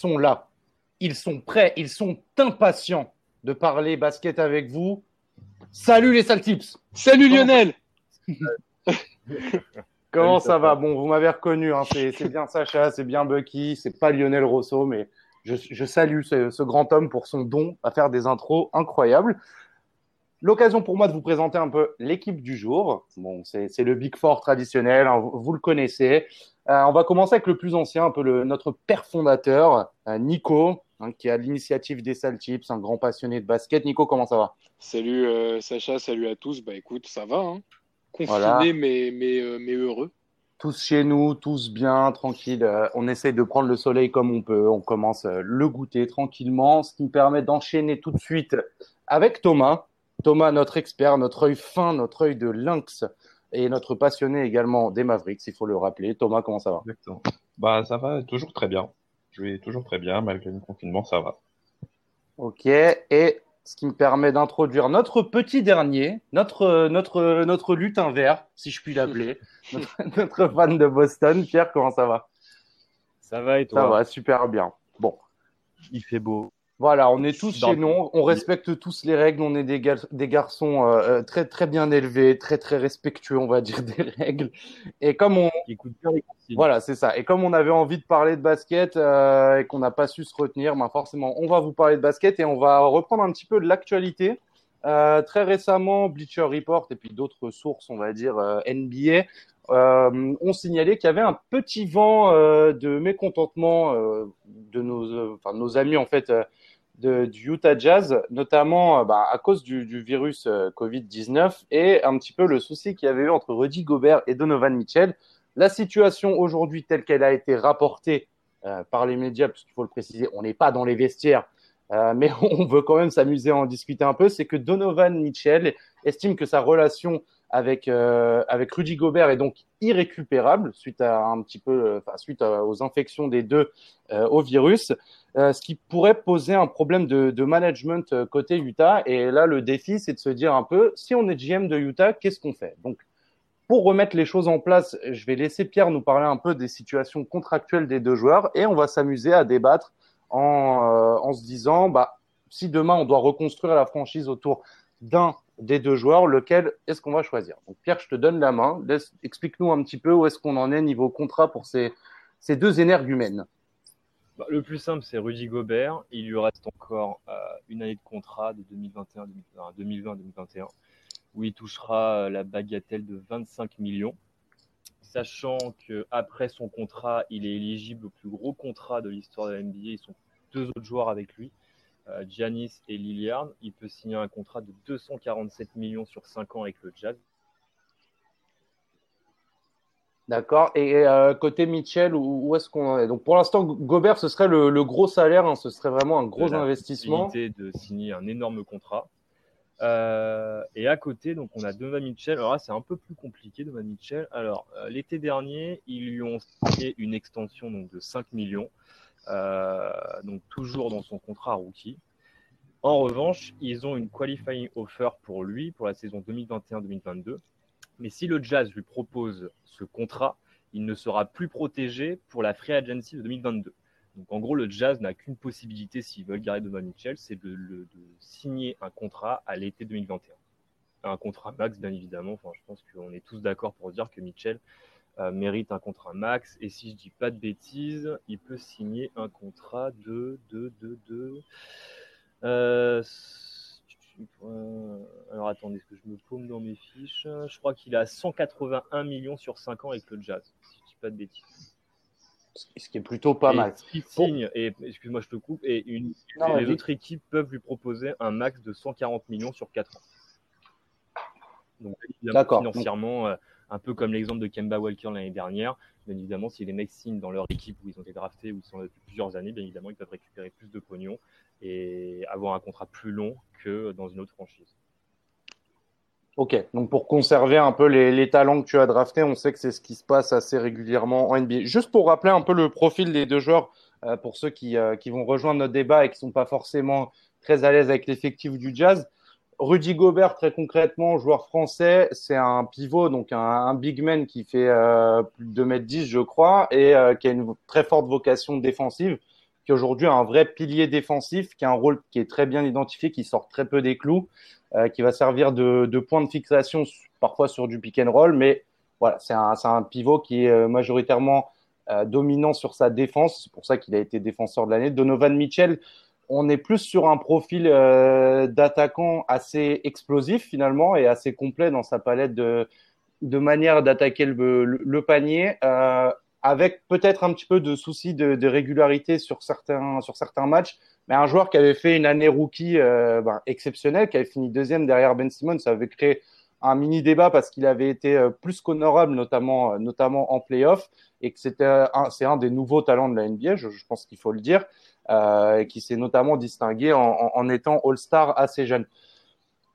ils sont là. Ils sont prêts, ils sont impatients de parler basket avec vous. Salut les Saltips Salut Lionel Comment ça va? Bon, vous m'avez reconnu, hein, c'est bien Sacha, c'est bien Bucky, c'est pas Lionel Rosso, mais je, salue ce, grand homme pour son don à faire des intros incroyables. L'occasion pour moi de vous présenter un peu l'équipe du jour. Bon, c'est le Big Four traditionnel, hein, vous, le connaissez. Euh, on va commencer avec le plus ancien, un peu le, notre père fondateur, euh, Nico, hein, qui a l'initiative des Saltips, un grand passionné de basket. Nico, comment ça va? Salut euh, Sacha, salut à tous. Bah écoute, ça va. Hein. Confiné mais, mais, mais heureux tous chez nous, tous bien, tranquille. on essaye de prendre le soleil comme on peut. On commence le goûter tranquillement, ce qui me permet d'enchaîner tout de suite avec Thomas. Thomas, notre expert, notre œil fin, notre œil de lynx et notre passionné également des Mavericks, il faut le rappeler. Thomas, comment ça va? Exactement. Bah, ça va toujours très bien. Je vais toujours très bien, malgré le confinement, ça va. Ok, et ce qui me permet d'introduire notre petit dernier, notre, notre, notre lutin vert, si je puis l'appeler, notre, fan de Boston. Pierre, comment ça va? Ça va et toi? Ça va, super bien. Bon. Il fait beau. Voilà, on est tous chez nous, on respecte tous les règles, on est des, des garçons euh, euh, très très bien élevés, très très respectueux, on va dire des règles. Et comme on voilà, c'est ça. Et comme on avait envie de parler de basket euh, et qu'on n'a pas su se retenir, ben forcément, on va vous parler de basket et on va reprendre un petit peu de l'actualité. très récemment, Bleacher Report et puis d'autres sources, on va dire NBA, ont signalé qu'il y avait un petit vent de mécontentement de nos, enfin, nos amis en fait du Utah Jazz, notamment euh, bah, à cause du, virus euh, Covid-19 et un petit peu le souci qu'il y avait eu entre Rudy Gobert et Donovan Mitchell. La situation aujourd'hui telle qu'elle a été rapportée euh, par les médias, puisqu'il faut le préciser, on n'est pas dans les vestiaires, mais on veut quand même s'amuser à en discuter un peu, c'est que Donovan Mitchell estime que sa relation avec avec Rudy Gobert est donc irrécupérable suite à un petit peu, suite aux infections des deux au virus. Euh, ce qui pourrait poser un problème de, management euh, côté Utah. Et là, le défi, c'est de se dire un peu, si on est GM de Utah, qu'est-ce qu'on fait? Donc, pour remettre les choses en place, je vais laisser Pierre nous parler un peu des situations contractuelles des deux joueurs et on va s'amuser à débattre en, euh, en se disant, bah, si demain on doit reconstruire la franchise autour d'un des deux joueurs, lequel est-ce qu'on va choisir? Donc Pierre, je te donne la main. Explique-nous un petit peu où est-ce qu'on en est niveau contrat pour ces, ces deux énergumènes. Bah, le plus simple, c'est Rudy Gobert. Il lui reste encore euh, une année de contrat de 2021-2021, où il touchera euh, la bagatelle de 25 millions. Sachant qu'après son contrat, il est éligible au plus gros contrat de l'histoire de la NBA. Ils sont deux autres joueurs avec lui, euh, Giannis et Lillard. Il peut signer un contrat de 247 millions sur 5 ans avec le Jazz. D'accord. Et euh, côté Mitchell, où, est-ce qu'on est? Donc pour l'instant, Gobert, ce serait le, gros salaire, hein, ce serait vraiment un gros investissement. de signer un énorme contrat. Euh, et à côté, donc on a Donovan Mitchell. Alors là, c'est un peu plus compliqué, Donovan Mitchell. Alors euh, l'été dernier, ils lui ont signé une extension donc de 5 millions, donc toujours dans son contrat rookie. En revanche, ils ont une qualifying offer pour lui pour la saison 2021-2022 mais si le Jazz lui propose ce contrat, il ne sera plus protégé pour la free agency de 2022. Donc en gros, le Jazz n'a qu'une possibilité s'ils veulent garder Donovan Mitchell, c'est de, signer un contrat à l'été 2021. Un contrat max, bien évidemment. Enfin, je pense qu'on est tous d'accord pour dire que Mitchell euh, mérite un contrat max. Et si je dis pas de bêtises, il peut signer un contrat de de de de. Euh, euh, alors attendez, est-ce que je me paume dans mes fiches? Je crois qu'il a 181 millions sur 5 ans avec le Jazz, si je dis pas de bêtises. Ce qui est plutôt pas mal. Il signe, et excuse-moi, je te coupe, et une, les autres équipes peuvent lui proposer un max de 140 millions sur 4 ans. Donc, évidemment, financièrement, euh, un peu comme l'exemple de Kemba Walker l'année dernière, bien évidemment, si les mecs signent dans leur équipe où ils ont été draftés, où ils sont depuis plusieurs années, bien évidemment, ils peuvent récupérer plus de pognon et avoir un contrat plus long que dans une autre franchise. Ok, donc pour conserver un peu les, talents que tu as draftés, on sait que c'est ce qui se passe assez régulièrement en NBA. Juste pour rappeler un peu le profil des deux joueurs, euh, pour ceux qui, euh, qui, vont rejoindre notre débat et qui sont pas forcément très à l'aise avec l'effectif du Jazz. Rudy Gobert, très concrètement, joueur français, c'est un pivot, donc un, big man qui fait euh, plus de 2m10, je crois, et qui a une très forte vocation défensive qui aujourd'hui a un vrai pilier défensif, qui a un rôle qui est très bien identifié, qui sort très peu des clous, euh, qui va servir de, point de fixation parfois sur du pick and roll, mais voilà, c'est un, un, pivot qui est majoritairement dominant sur sa défense. C'est pour ça qu'il a été défenseur de l'année. Donovan Mitchell, on est plus sur un profil euh, d'attaquant assez explosif finalement et assez complet dans sa palette de, de manière d'attaquer le, panier, euh, avec peut-être un petit peu de soucis de, régularité sur certains, sur certains matchs. Mais un joueur qui avait fait une année rookie euh, ben, exceptionnelle, qui avait fini deuxième derrière Ben Simmons, ça avait créé un mini débat parce qu'il avait été plus qu'honorable, notamment, notamment en playoff, et que c'était c'est un des nouveaux talents de la NBA, je pense qu'il faut le dire euh, qui s'est notamment distingué en, étant All-Star assez jeune.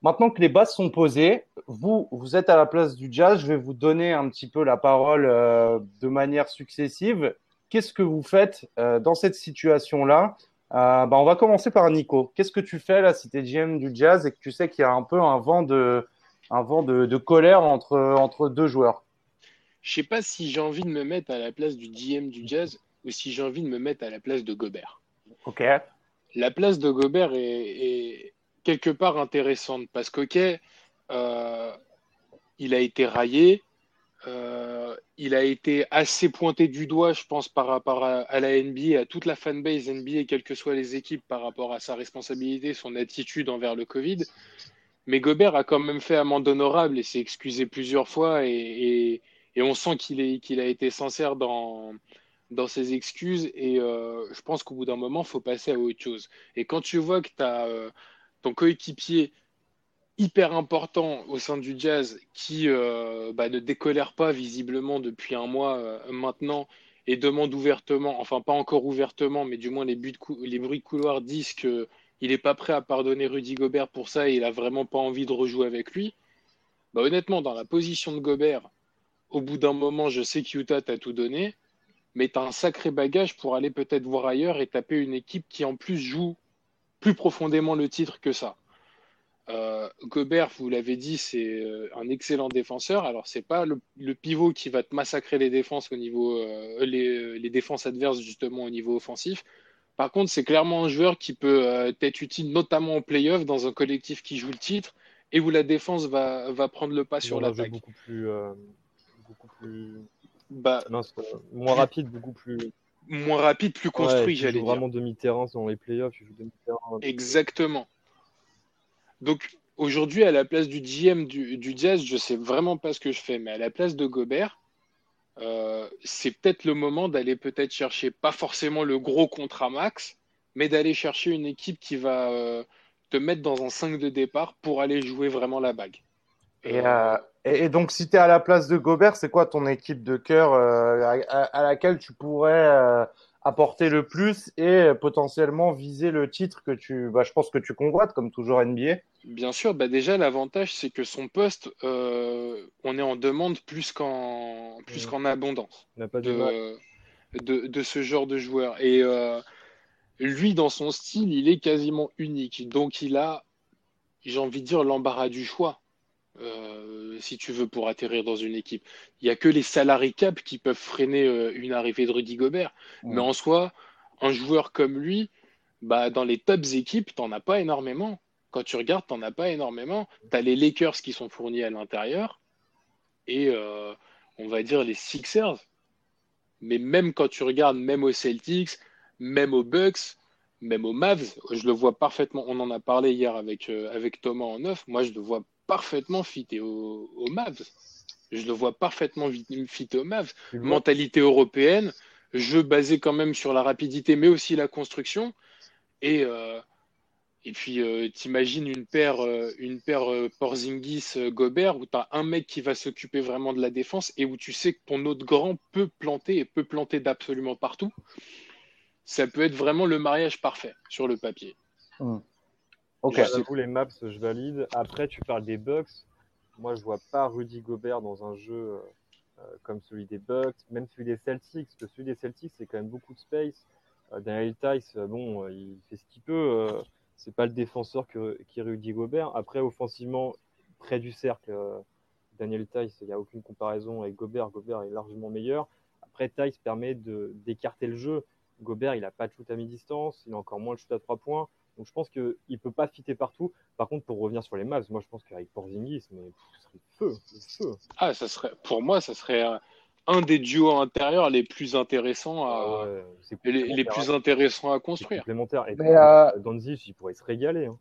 Maintenant que les bases sont posées, vous, vous êtes à la place du jazz. Je vais vous donner un petit peu la parole euh, de manière successive. Qu'est-ce que vous faites euh, dans cette situation-là? Euh, bah, On va commencer par Nico. Qu'est-ce que tu fais là si tu es GM du jazz et que tu sais qu'il y a un peu un vent de, un vent de colère entre, entre deux joueurs? Je sais pas si j'ai envie de me mettre à la place du GM du jazz ou si j'ai envie de me mettre à la place de Gobert. Ok. La place de Gobert est, quelque part intéressante parce qu'ok, euh, il a été raillé, euh, il a été assez pointé du doigt, je pense, par rapport à, la NBA, à toute la fanbase NBA, quelles que soient les équipes, par rapport à sa responsabilité, son attitude envers le Covid. Mais Gobert a quand même fait amende honorable et s'est excusé plusieurs fois et, on sent qu'il a été sincère dans, dans ses excuses et euh, je pense qu'au bout d'un moment, il faut passer à autre chose. Et quand tu vois que tu as euh, ton coéquipier hyper important au sein du jazz qui euh, bah, ne décolère pas visiblement depuis un mois maintenant et demande ouvertement, enfin pas encore ouvertement, mais du moins les, bruits de couloir disent qu'il n'est pas prêt à pardonner Rudy Gobert pour ça et il a vraiment pas envie de rejouer avec lui. Bah, honnêtement, dans la position de Gobert, au bout d'un moment, je sais que Utah t'a tout donné mais tu as un sacré bagage pour aller peut-être voir ailleurs et taper une équipe qui en plus joue plus profondément le titre que ça. Euh, Gobert, vous l'avez dit, c'est euh, un excellent défenseur. Alors, c'est pas le, pivot qui va te massacrer les défenses au niveau, euh, les, défenses adverses justement au niveau offensif. Par contre, c'est clairement un joueur qui peut être utile, notamment en playoff, dans un collectif qui joue le titre et où la défense va, va prendre le pas sur l'attaque. Beaucoup plus, beaucoup plus bah, moins rapide, beaucoup plus. Moins rapide, plus construit, j'allais dire. Vraiment demi-terrain dans les playoffs. Demi Exactement. Donc aujourd'hui, à la place du GM du, du, Jazz, je sais vraiment pas ce que je fais, mais à la place de Gobert, euh, c'est peut-être le moment d'aller peut-être chercher pas forcément le gros contrat max, mais d'aller chercher une équipe qui va euh, te mettre dans un 5 de départ pour aller jouer vraiment la bague. Euh, et, et, donc, si tu es à la place de Gobert, c'est quoi ton équipe de cœur euh, à, laquelle tu pourrais euh, apporter le plus et potentiellement viser le titre que tu, bah, je pense que tu convoites, comme toujours NBA Bien sûr, bah déjà l'avantage c'est que son poste, on est en demande plus qu'en plus qu'en abondance pas de, de, de, ce genre de joueur. Et lui, dans son style, il est quasiment unique. Donc, il a, j'ai envie de dire, l'embarras du choix. Euh, si tu veux, pour atterrir dans une équipe. Il n'y a que les salariés cap qui peuvent freiner euh, une arrivée de Rudy Gobert. Mais en soi, un joueur comme lui, bah, dans les tops équipes, tu n'en as pas énormément. Quand tu regardes, tu n'en as pas énormément. Tu as les Lakers qui sont fournis à l'intérieur et euh, on va dire les Sixers. Mais même quand tu regardes, même aux Celtics, même aux Bucks, même aux Mavs, je le vois parfaitement. On en a parlé hier avec, avec Thomas en neuf. Moi, je le vois parfaitement fité au, au, Mavs. Je le vois parfaitement fité au Mavs. Mentalité européenne, jeu basé quand même sur la rapidité, mais aussi la construction. Et, euh, et puis, euh, t'imagines une paire, euh, une paire Porzingis-Gobert où tu as un mec qui va s'occuper vraiment de la défense et où tu sais que ton autre grand peut planter et peut planter d'absolument partout. Ça peut être vraiment le mariage parfait sur le papier. Hum. Ok. J'avoue, les maps, je valide. Après, tu parles des Bucks. Moi, je vois pas Rudy Gobert dans un jeu euh, euh, comme celui des Bucks, même celui des Celtics. Parce que celui des Celtics, c'est quand même beaucoup de space. Euh, Daniel Tice, bon, il fait ce qu'il peut. c'est pas le défenseur qui est Rudy Gobert. Après, offensivement, près du cercle, Daniel Tice, il n'y a aucune comparaison avec Gobert. Gobert est largement meilleur. Après, Tice permet d'écarter le jeu. Gobert, il n'a pas de shoot à mi-distance, il a encore moins de shoot à trois points. Donc je pense qu'il ne peut pas fitter partout. Par contre, pour revenir sur les Mavs, moi je pense qu'avec Porzingis, mais ce serait feu, feu. Ah, ça serait, pour moi, ça serait un des duos intérieurs les plus intéressants à, ah les, plus intéressants à construire. Complémentaire. Et euh... il pourrait se régaler. Hein.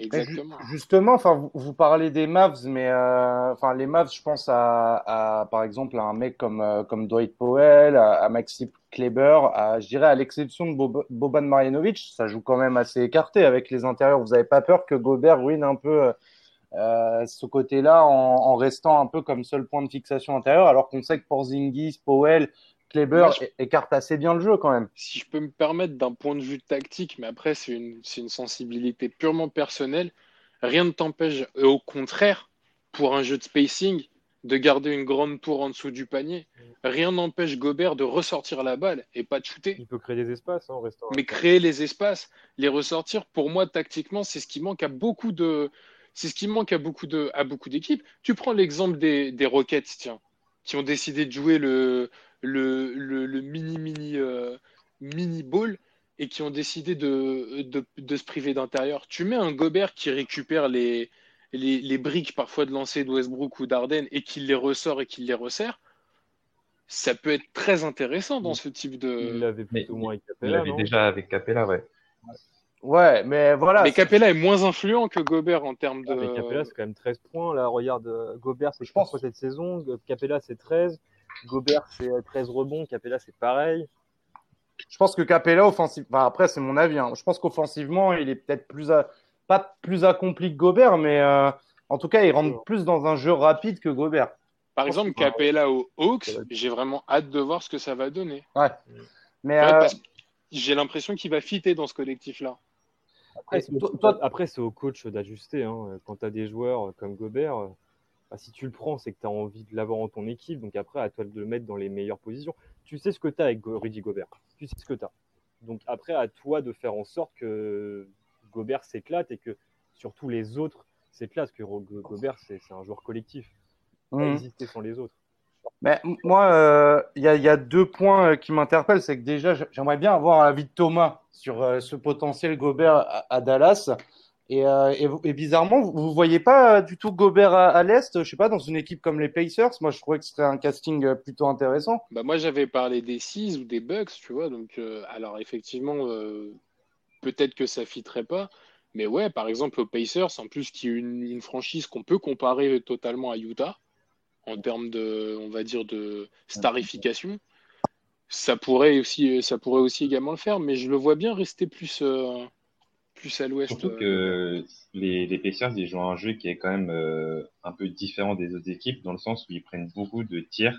Exactement. Justement, enfin, vous, parlez des Mavs, mais euh, enfin, les Mavs, je pense à, par exemple, à un mec comme euh, comme Dwight Powell, à, Maxi Kleber, à, je dirais à l'exception de Boban Marjanovic, ça joue quand même assez écarté avec les intérieurs. Vous n'avez pas peur que Gobert ruine un peu euh, ce côté-là en, restant un peu comme seul point de fixation intérieur, alors qu'on sait que Porzingis, Powell, Kleber écarte assez bien le jeu quand même. Si je peux me permettre d'un point de vue tactique, mais après c'est une, une, sensibilité purement personnelle, rien ne t'empêche, au contraire, pour un jeu de spacing, de garder une grande tour en dessous du panier. Rien n'empêche Gobert de ressortir la balle et pas de shooter. Il peut créer des espaces hein, en restant. Mais créer les espaces, les ressortir, pour moi, tactiquement, c'est ce qui manque à beaucoup de, c'est ce qui manque à beaucoup de, à beaucoup d'équipes. Tu prends l'exemple des, des Rockets, tiens, qui ont décidé de jouer le, le, le, mini mini euh, mini ball et qui ont décidé de, de, de se priver d'intérieur. Tu mets un Gobert qui récupère les, les, les briques parfois de lancer de Westbrook ou d'Arden et qui les ressort et qui les resserre. Ça peut être très intéressant dans ce type de. Il l'avait plutôt moins avec Capella. Il l'avait déjà avec Capella, ouais. Ouais, mais voilà. Mais Capella est moins influent que Gobert en termes de. Ah, mais Capella, c'est quand même 13 points. Là, regarde, euh, Gobert, c'est je pense cette saison. Capella, c'est 13. Gobert, c'est 13 euh, rebonds. Capella, c'est pareil. Je pense que Capella, offensivement, enfin, après, c'est mon avis. Hein. Je pense qu'offensivement, il est peut-être plus, pas plus accompli que Gobert, mais euh, en tout cas, il rentre plus dans un jeu rapide que Gobert. Par exemple, Capella aux Hawks, j'ai vraiment hâte de voir ce que ça va donner. Ouais. Mais j'ai l'impression qu'il va fitter dans ce collectif-là. Après, c'est au coach d'ajuster. Hein. Quand tu as des joueurs comme Gobert, euh, bah, si tu le prends, c'est que tu as envie de l'avoir en ton équipe. Donc après, à toi de le mettre dans les meilleures positions. Tu sais ce que tu as avec Rudy Gobert. Tu sais ce que tu as. Donc après, à toi de faire en sorte que Gobert s'éclate et que surtout les autres s'éclatent. Que Gobert, c'est un joueur collectif. Il mmh. exister sans les autres. Mais moi, il euh, y, a deux points euh, qui m'interpellent. C'est que déjà, j'aimerais bien avoir l'avis de Thomas sur euh, ce potentiel Gobert à, Dallas. Et, bizarrement, vous ne voyez pas du tout Gobert à, l'Est, je sais pas, dans une équipe comme les Pacers? Moi, je trouvais que c'était un casting plutôt intéressant. Bah, moi, j'avais parlé des Six ou des Bucks, tu vois. Donc, alors, effectivement, peut-être que ça fitterait pas. Mais ouais, par exemple, aux Pacers, en plus, qui est une franchise qu'on peut comparer totalement à Utah en termes de, on va dire, de starification. Ça pourrait aussi, ça pourrait aussi également le faire, mais je le vois bien rester plus, euh, plus à l'ouest. Surtout que les, les Pacers, ils jouent un jeu qui est quand même euh, un peu différent des autres équipes, dans le sens où ils prennent beaucoup de tirs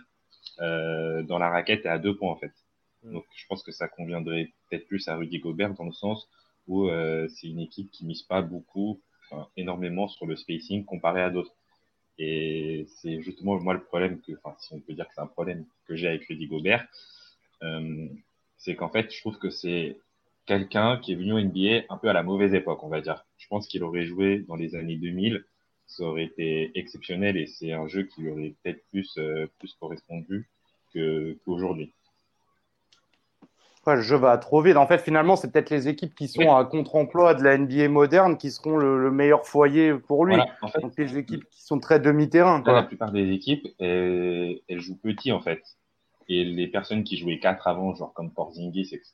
euh, dans la raquette et à deux points, en fait. Mm. Donc, je pense que ça conviendrait peut-être plus à Rudy Gobert, dans le sens où c'est une équipe qui mise pas beaucoup, énormément sur le spacing comparé à d'autres. Et c'est justement moi le problème que, enfin, si on peut dire que c'est un problème que j'ai avec Rudy Gobert, euh, c'est qu'en fait, je trouve que c'est quelqu'un qui est venu au NBA un peu à la mauvaise époque, on va dire. Je pense qu'il aurait joué dans les années 2000, ça aurait été exceptionnel et c'est un jeu qui lui aurait peut-être plus, euh, plus correspondu qu'aujourd'hui le jeu va trop vite. En fait, finalement, c'est peut-être les équipes qui sont à contre-emploi de la NBA moderne qui seront le, meilleur foyer pour lui. Donc, les équipes qui sont très demi-terrain. La plupart des équipes, elles, jouent petit, en fait. Et les personnes qui jouaient 4 avant, genre comme Porzingis, etc.,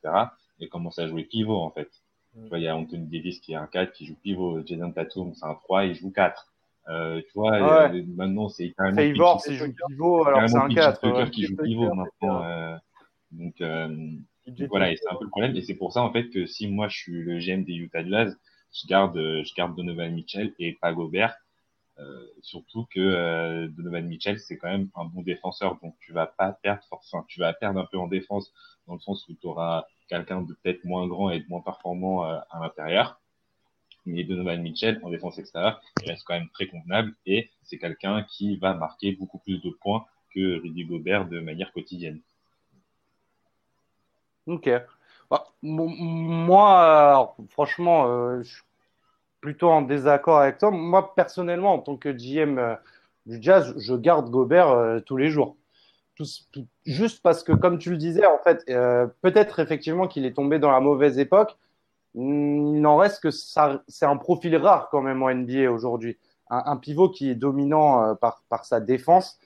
elles commencent à jouer pivot, en fait. Mm. Tu vois, il y a Anthony Davis qui est un 4 qui joue pivot. Jason Tatum, c'est un 3, il joue 4. Euh, tu vois, ah maintenant, c'est quand même. Favor, c'est joue pivot, alors c'est un 4. qui joue pivot maintenant. Euh, donc, voilà, et c'est un peu le problème. Et c'est pour ça, en fait, que si moi, je suis le GM des Utah Jazz, je garde, je garde Donovan Mitchell et pas Gobert. Euh, surtout que euh, Donovan Mitchell, c'est quand même un bon défenseur. Donc, tu vas pas perdre forcément, tu vas perdre un peu en défense dans le sens où tu auras quelqu'un de peut-être moins grand et de moins performant euh, à l'intérieur. Mais Donovan Mitchell, en défense extérieure, il reste quand même très convenable et c'est quelqu'un qui va marquer beaucoup plus de points que Rudy Gobert de manière quotidienne. Ok. Bah, moi, franchement, euh, je suis plutôt en désaccord avec toi. Moi, personnellement, en tant que GM euh, du Jazz, je garde Gobert euh, tous les jours. juste parce que, comme tu le disais, en fait, peut-être effectivement qu'il est tombé dans la mauvaise époque. Il n'en reste que ça, c'est un profil rare quand même en NBA aujourd'hui. Un, pivot qui est dominant par, par sa défense.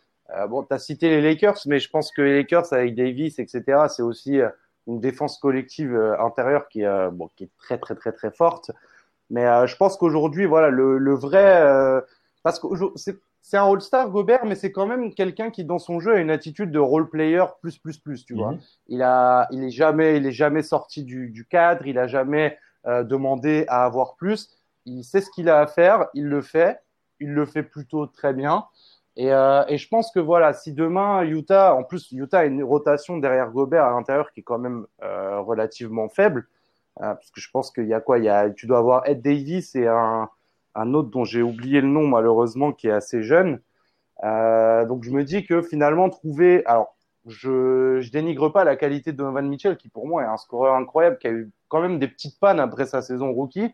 Bon, tu as cité les Lakers, mais je pense que les Lakers avec Davis, etc., c'est aussi une défense collective intérieure qui est, bon, qui est très, très, très, très forte. Mais je pense qu'aujourd'hui, voilà, le, le vrai, parce que c'est un All-Star Gobert, mais c'est quand même quelqu'un qui dans son jeu a une attitude de role player plus plus plus, tu vois. Mhm. Il a, il est jamais, il est jamais sorti du, du cadre, il a jamais euh, demandé à avoir plus. Il sait ce qu'il a à faire, il le fait, il le fait plutôt très bien. Et, euh, et je pense que voilà, si demain Utah, en plus Utah a une rotation derrière Gobert à l'intérieur qui est quand même euh, relativement faible, euh, parce que je pense qu'il y a quoi, il y a, tu dois avoir Ed Davis et un autre dont j'ai oublié le nom malheureusement qui est assez jeune. Donc je me dis que finalement trouver, alors je, je dénigre pas la qualité de Donovan Mitchell qui pour moi est un scoreur incroyable qui a eu quand même des petites pannes après sa saison rookie.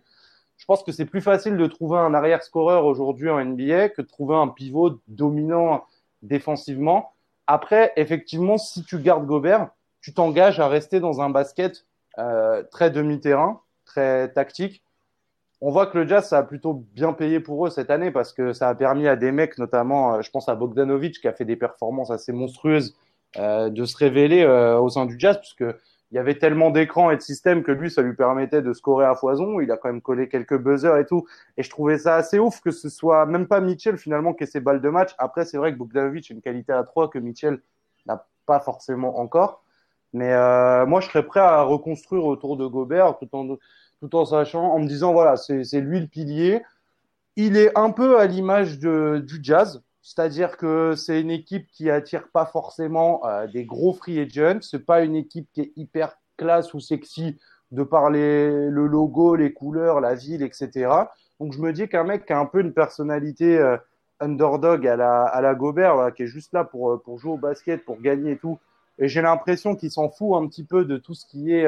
Je pense que c'est plus facile de trouver un arrière scoreur aujourd'hui en NBA que de trouver un pivot dominant défensivement. Après, effectivement, si tu gardes Gobert, tu t'engages à rester dans un basket euh, très demi-terrain, très tactique, on voit que le Jazz, ça a plutôt bien payé pour eux cette année parce que ça a permis à des mecs, notamment, euh, je pense à Bogdanovic, qui a fait des performances assez monstrueuses, euh, de se révéler au sein du Jazz, puisque il y avait tellement d'écrans et de systèmes que lui, ça lui permettait de scorer à foison. Il a quand même collé quelques buzzers et tout. Et je trouvais ça assez ouf que ce soit même pas Mitchell finalement qui ait ses balles de match. Après, c'est vrai que Bogdanovic a une qualité à 3 que Mitchell n'a pas forcément encore. Mais moi, je serais prêt à reconstruire autour de Gobert tout en tout en sachant, en me disant, voilà, c'est lui le pilier. Il est un peu à l'image du jazz, c'est-à-dire que c'est une équipe qui attire pas forcément euh, des gros free agents. C'est pas une équipe qui est hyper classe ou sexy de par le logo, les couleurs, la ville, etc. Donc je me dis qu'un mec qui a un peu une personnalité euh, underdog à la, à la Gobert, qui est juste là pour, euh, pour jouer au basket, pour gagner et tout. Et j'ai l'impression qu'il s'en fout un petit peu de tout ce qui est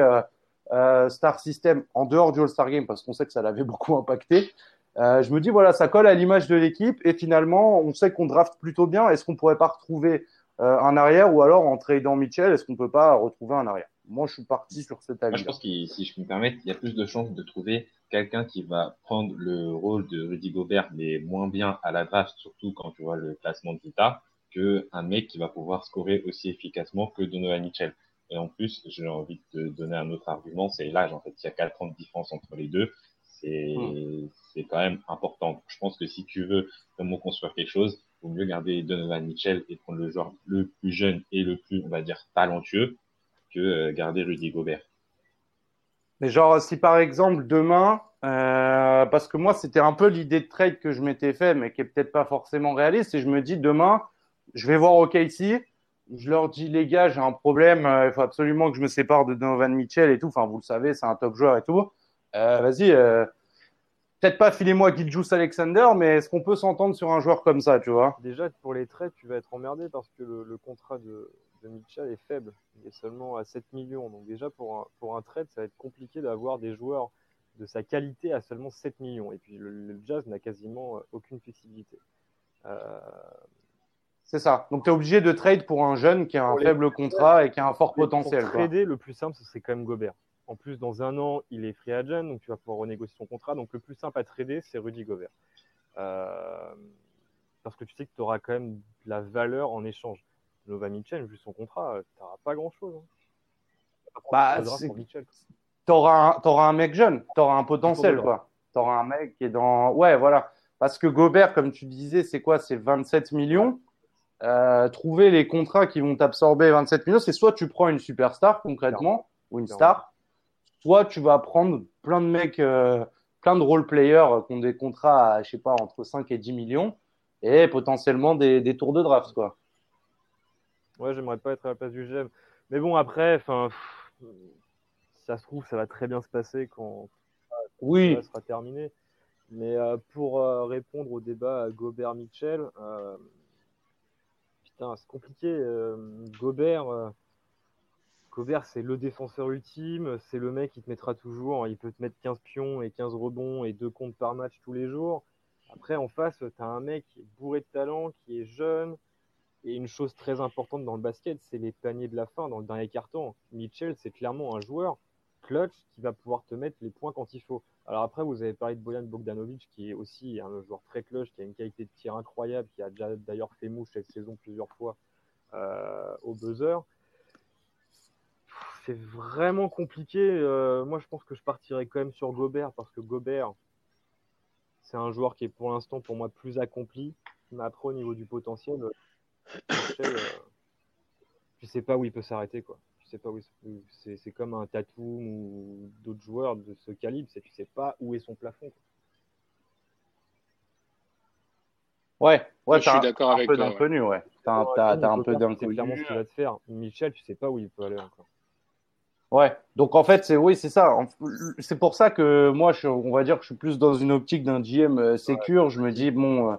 Star System en dehors du All-Star Game parce qu'on sait que ça l'avait beaucoup impacté. Euh, je me dis voilà, ça colle à l'image de l'équipe et finalement, on sait qu'on draft plutôt bien. Est-ce qu'on pourrait pas retrouver euh, un arrière ou alors en tradant Mitchell, est-ce qu'on peut pas retrouver un arrière? Moi, je suis parti sur cet avis. je pense que si je me permets, il y a plus de chances de trouver quelqu'un qui va prendre le rôle de Rudy Gobert, mais moins bien à la draft, surtout quand tu vois le classement de Vita, que un mec qui va pouvoir scorer aussi efficacement que Donovan Mitchell. Et en plus, j'ai envie de te donner un autre argument, c'est l'âge. En fait, il y a 4 ans de différence entre les deux. C'est hmm. c'est quand même important. Je pense que si tu veux vraiment construire quelque chose, il vaut mieux garder Donovan Mitchell et prendre le joueur le plus jeune et le plus, on va dire, talentueux que euh, garder Rudy Gobert. Mais genre, si par exemple demain, euh, parce que moi c'était un peu l'idée de trade que je m'étais fait, mais qui est peut-être pas forcément réaliste, et je me dis demain, je vais voir OKC, je leur dis les gars, j'ai un problème, euh, il faut absolument que je me sépare de Donovan Mitchell et tout. Enfin, vous le savez, c'est un top joueur et tout. Euh, Vas-y, euh, peut-être pas filez-moi Giljus Alexander, mais est-ce qu'on peut s'entendre sur un joueur comme ça, tu vois? Déjà, pour les trades, tu vas être emmerdé parce que le, contrat de, de, Mitchell est faible. Il est seulement à 7 millions. Donc déjà, pour un, pour un trade, ça va être compliqué d'avoir des joueurs de sa qualité à seulement 7 millions. Et puis le, le Jazz n'a quasiment euh, aucune flexibilité. Euh, c'est ça. Donc tu es obligé de trade pour un jeune qui a un faible contrat et qui a un fort potentiel. Pour trader, le plus simple, ce serait quand même Gobert. En plus, dans un an, il est free agent, donc tu vas pouvoir renégocier son contrat. Donc le plus simple à trader, c'est Rudy Gobert. Euh, parce que tu sais que tu auras quand même de la valeur en échange. Nova Mitchell, vu son contrat, tu n'auras pas grand-chose. Hein. Bah, tu auras, un mec jeune, tu auras un potentiel. Tu auras un mec qui est dans... Ouais, voilà. Parce que Gobert, comme tu disais, c'est quoi? C'est 27 millions. Euh, trouver les contrats qui vont t'absorber 27 millions, c'est soit tu prends une superstar concrètement ou une star, soit tu vas prendre plein de mecs, euh, plein de role players qui ont des contrats à, je sais pas, entre 5 et 10 millions et potentiellement des, des tours de draft, quoi. Ouais, j'aimerais pas être à la place du GM. Mais bon, après, enfin, ça se trouve, ça va très bien se passer quand oui. ça sera terminé. Mais euh, pour répondre au débat Gobert-Mitchell, c'est compliqué. Euh, Gobert, Gobert c'est le défenseur ultime, c'est le mec qui te mettra toujours, il peut te mettre 15 pions et 15 rebonds et 2 comptes par match tous les jours. Après, en face, tu as un mec bourré de talent, qui est jeune, et une chose très importante dans le basket, c'est les paniers de la fin dans le dernier carton. Mitchell, c'est clairement un joueur clutch qui va pouvoir te mettre les points quand il faut. Alors après, vous avez parlé de Boyan Bogdanovic, qui est aussi un joueur très clutch, qui a une qualité de tir incroyable, qui a déjà d'ailleurs fait mouche cette saison plusieurs fois euh, au buzzer. C'est vraiment compliqué. Euh, moi, je pense que je partirais quand même sur Gobert, parce que Gobert, c'est un joueur qui est pour l'instant pour moi plus accompli. Mais après, au niveau du potentiel, euh, je sais pas où il peut s'arrêter. quoi sais pas où c'est comme un Tatum ou d'autres joueurs de ce calibre, c'est tu sais pas où est son plafond. Ouais, ouais, je suis d'accord avec un peu d'inconnu, ouais. T'as un, peu d'inconnu. C'est clairement ce qu'il va te faire. Michel, tu sais pas où il peut aller encore. Ouais, donc en fait, c'est oui, c'est ça. C'est pour ça que moi, je, on va dire que je suis plus dans une optique d'un GM euh, sécure. Je me dis, bon, euh,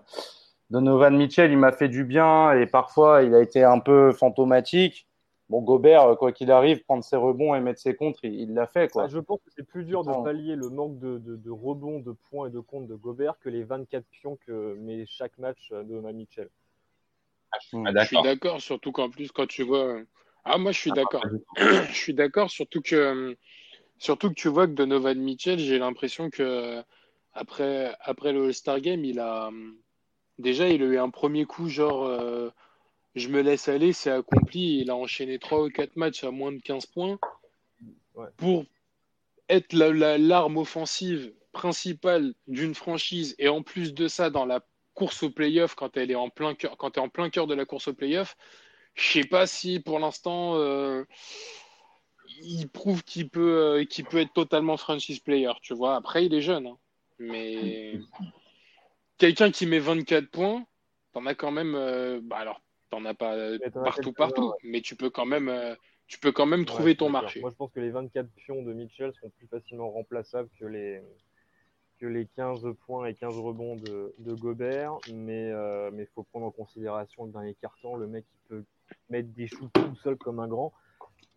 Donovan Mitchell, il m'a fait du bien et parfois, il a été un peu fantomatique. Bon, Gobert, euh, quoi qu'il arrive, prendre ses rebonds et mettre ses contres, il l'a fait. Quoi. je pense que c'est plus dur de pallier le manque de, de, rebonds, de points et de comptes de Gobert que les 24 pions que met chaque match de ma Mitchell. Ah, je suis d'accord, surtout qu'en plus, quand tu vois. Ah, moi, je suis ah, d'accord. je suis d'accord, surtout que, surtout que tu vois que Donovan Mitchell, j'ai l'impression que après, après le All-Star Game, il a. Déjà, il a eu un premier coup, genre. Euh, je me laisse aller, c'est accompli. Il a enchaîné 3 ou 4 matchs à moins de 15 points. Pour être l'arme offensive principale d'une franchise et en plus de ça, dans la course au playoff, quand elle est en plein cœur, quand tu es en plein cœur de la course au playoff, je sais pas si pour l'instant euh, il prouve qu'il peut, euh, qu'il peut être totalement franchise player. Tu vois, après il est jeune, hein. mais quelqu'un qui met 24 points, t'en as quand même. Euh, bah alors T'en as pas partout, partout, mais tu peux quand même, tu peux quand même trouver ton marché. Moi, je pense que les 24 pions de Mitchell sont plus facilement remplaçables que les, que les 15 points et 15 rebonds de, de Gobert, mais il euh, mais faut prendre en considération le dernier carton, le mec qui peut mettre des shoots tout seul comme un grand.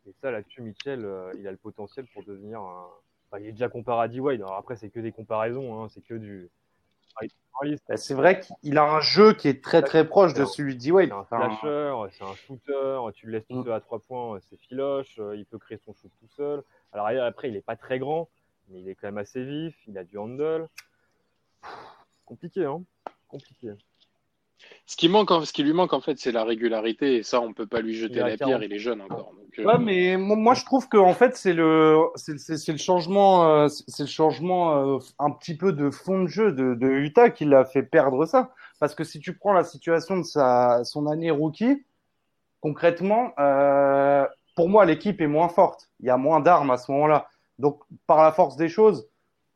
Et ça, là-dessus, Mitchell, euh, il a le potentiel pour devenir un. il est déjà comparé à D-Wade. Alors après, c'est que des comparaisons, hein, c'est que du, bah, c'est vrai qu'il a un jeu qui est très très proche de celui de Wade. C'est un flasher, c'est un shooter, tu le laisses tout mm. seul à trois points, c'est filoche, euh, il peut créer son shoot tout seul. Alors après, il n'est pas très grand, mais il est quand même assez vif, il a du handle. Compliqué, hein Compliqué. Ce qui, manque, ce qui lui manque, en fait, c'est la régularité. Et ça, on peut pas lui jeter la pierre. Il est jeune encore. Euh, ouais, mais moi, je trouve que en fait, c'est le, c'est, le changement, euh, c'est le changement euh, un petit peu de fond de jeu de, de Utah qui l'a fait perdre ça. Parce que si tu prends la situation de sa, son année rookie, concrètement, pour moi, l'équipe est moins forte. Il y a moins d'armes à ce moment-là. Donc, par la force des choses,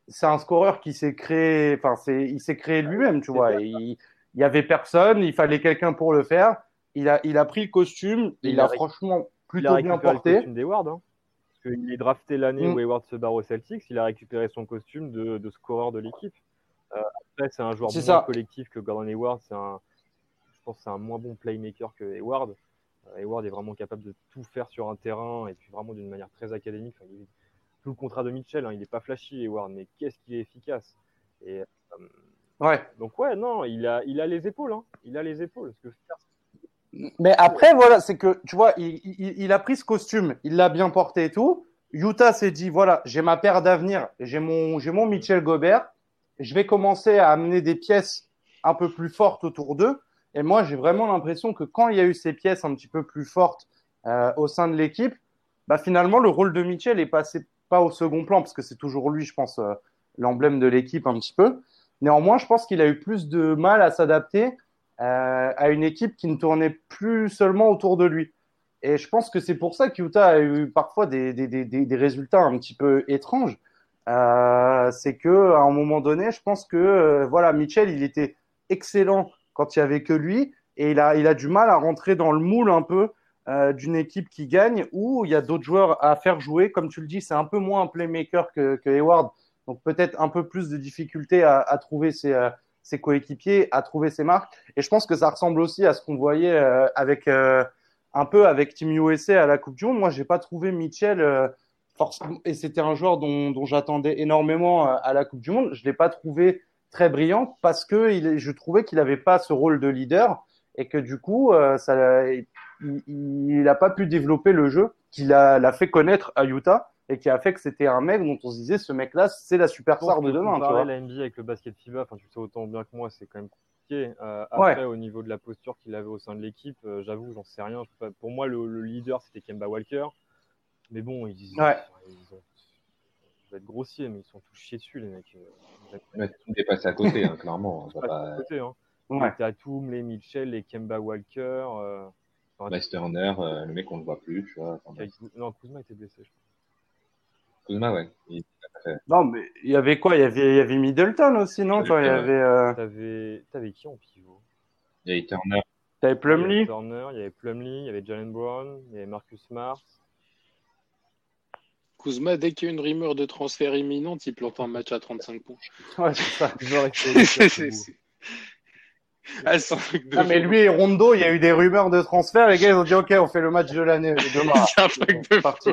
c'est un scoreur qui s'est créé, enfin, c'est, il s'est créé lui-même, tu vois. il, il y avait personne, il fallait quelqu'un pour le faire. Il a, il a pris le costume, il, il a, franchement plutôt bien porté. Le costume d'Eward, hein, parce qu'il est drafté l'année où Eward mm. se barre au Celtics, il a récupéré son costume de, de scoreur de l'équipe. Euh, après, c'est un joueur moins collectif que Gordon Hayward. C'est un, je pense, c'est un moins bon playmaker que Hayward. Euh, Hayward est vraiment capable de tout faire sur un terrain et puis vraiment d'une manière très académique. tout le contrat de Mitchell, hein, il n'est pas flashy Hayward, mais qu'est-ce qu'il est efficace. Et euh, Ouais. Donc ouais, non, il a, il a les épaules, hein. Il a les épaules. Mais après, voilà, c'est que, tu vois, il, il, a pris ce costume, il l'a bien porté et tout. Utah s'est dit, voilà, j'ai ma paire d'avenir, j'ai mon, j'ai mon Michel Gobert, je vais commencer à amener des pièces un peu plus fortes autour d'eux. Et moi, j'ai vraiment l'impression que quand il y a eu ces pièces un petit peu plus fortes euh, au sein de l'équipe, bah finalement, le rôle de Mitchell est passé pas au second plan, parce que c'est toujours lui, je pense, euh, l'emblème de l'équipe un petit peu. Néanmoins, je pense qu'il a eu plus de mal à s'adapter euh, à une équipe qui ne tournait plus seulement autour de lui. Et je pense que c'est pour ça qu'Utah a eu parfois des, des, des, des, résultats un petit peu étranges. Euh, c'est que à un moment donné, je pense que euh, voilà, Mitchell, il était excellent quand il y avait que lui, et il a, il a du mal à rentrer dans le moule un peu d'une équipe qui gagne où il y a d'autres joueurs à faire jouer. Comme tu le dis, c'est un peu moins un playmaker que, que Hayward, donc peut-être un peu plus de difficulté à, à trouver ses, euh, ses, coéquipiers, à trouver ses marques. Et je pense que ça ressemble aussi à ce qu'on voyait euh, avec euh, un peu avec Team USA à la Coupe du Monde. Moi, j'ai pas trouvé Mitchell forcément, et c'était un joueur dont, dont j'attendais énormément à la Coupe du Monde. Je l'ai pas trouvé très brillant parce que il, je trouvais qu'il n'avait pas ce rôle de leader et que du coup, euh, ça, il n'a pas pu développer le jeu qu'il l'a fait connaître à Utah et qui a fait que c'était un mec dont on se disait ce mec-là, c'est la superstar de demain. Tu vois. la NBA avec le basket FIBA, enfin tu sais autant bien que moi, c'est quand même compliqué. Euh, après, au niveau de la posture qu'il avait au sein de l'équipe, euh, j'avoue, j'en sais rien. Pour moi, le, leader c'était Kemba Walker, mais bon, ils, disent ouais. ils ont être grossier, mais ils sont tous chiés dessus, les mecs. Ouais, tout est passé à côté, hein, clairement. On pas... à côté, hein. Ouais. Tatum, les Mitchell, les Kemba Walker. Euh... Enfin, Turner, euh, le mec, on le voit plus, tu vois. Enfin, non, Kuzma était blessé, je crois. Kuzma, ouais. Il... Non, mais il y avait quoi? Il y avait, il y avait Middleton aussi, non? Il y avait. Euh... T'avais... T'avais qui en pivot? Il y avait Turner. T'avais Plumlee Il y avait Turner, il y avait Plumlee, il y avait Jalen Brown, il y avait Marcus Smart. Kuzma, dès qu'il y a une rumeur de transfert imminente, il plante un match à 35 points. Ouais, c'est ça. ah, ah, mais lui et Rondo, il y a eu des rumeurs de transfert. Les gars, ils ont dit OK, on fait le match de l'année demain. c'est un truc de parti.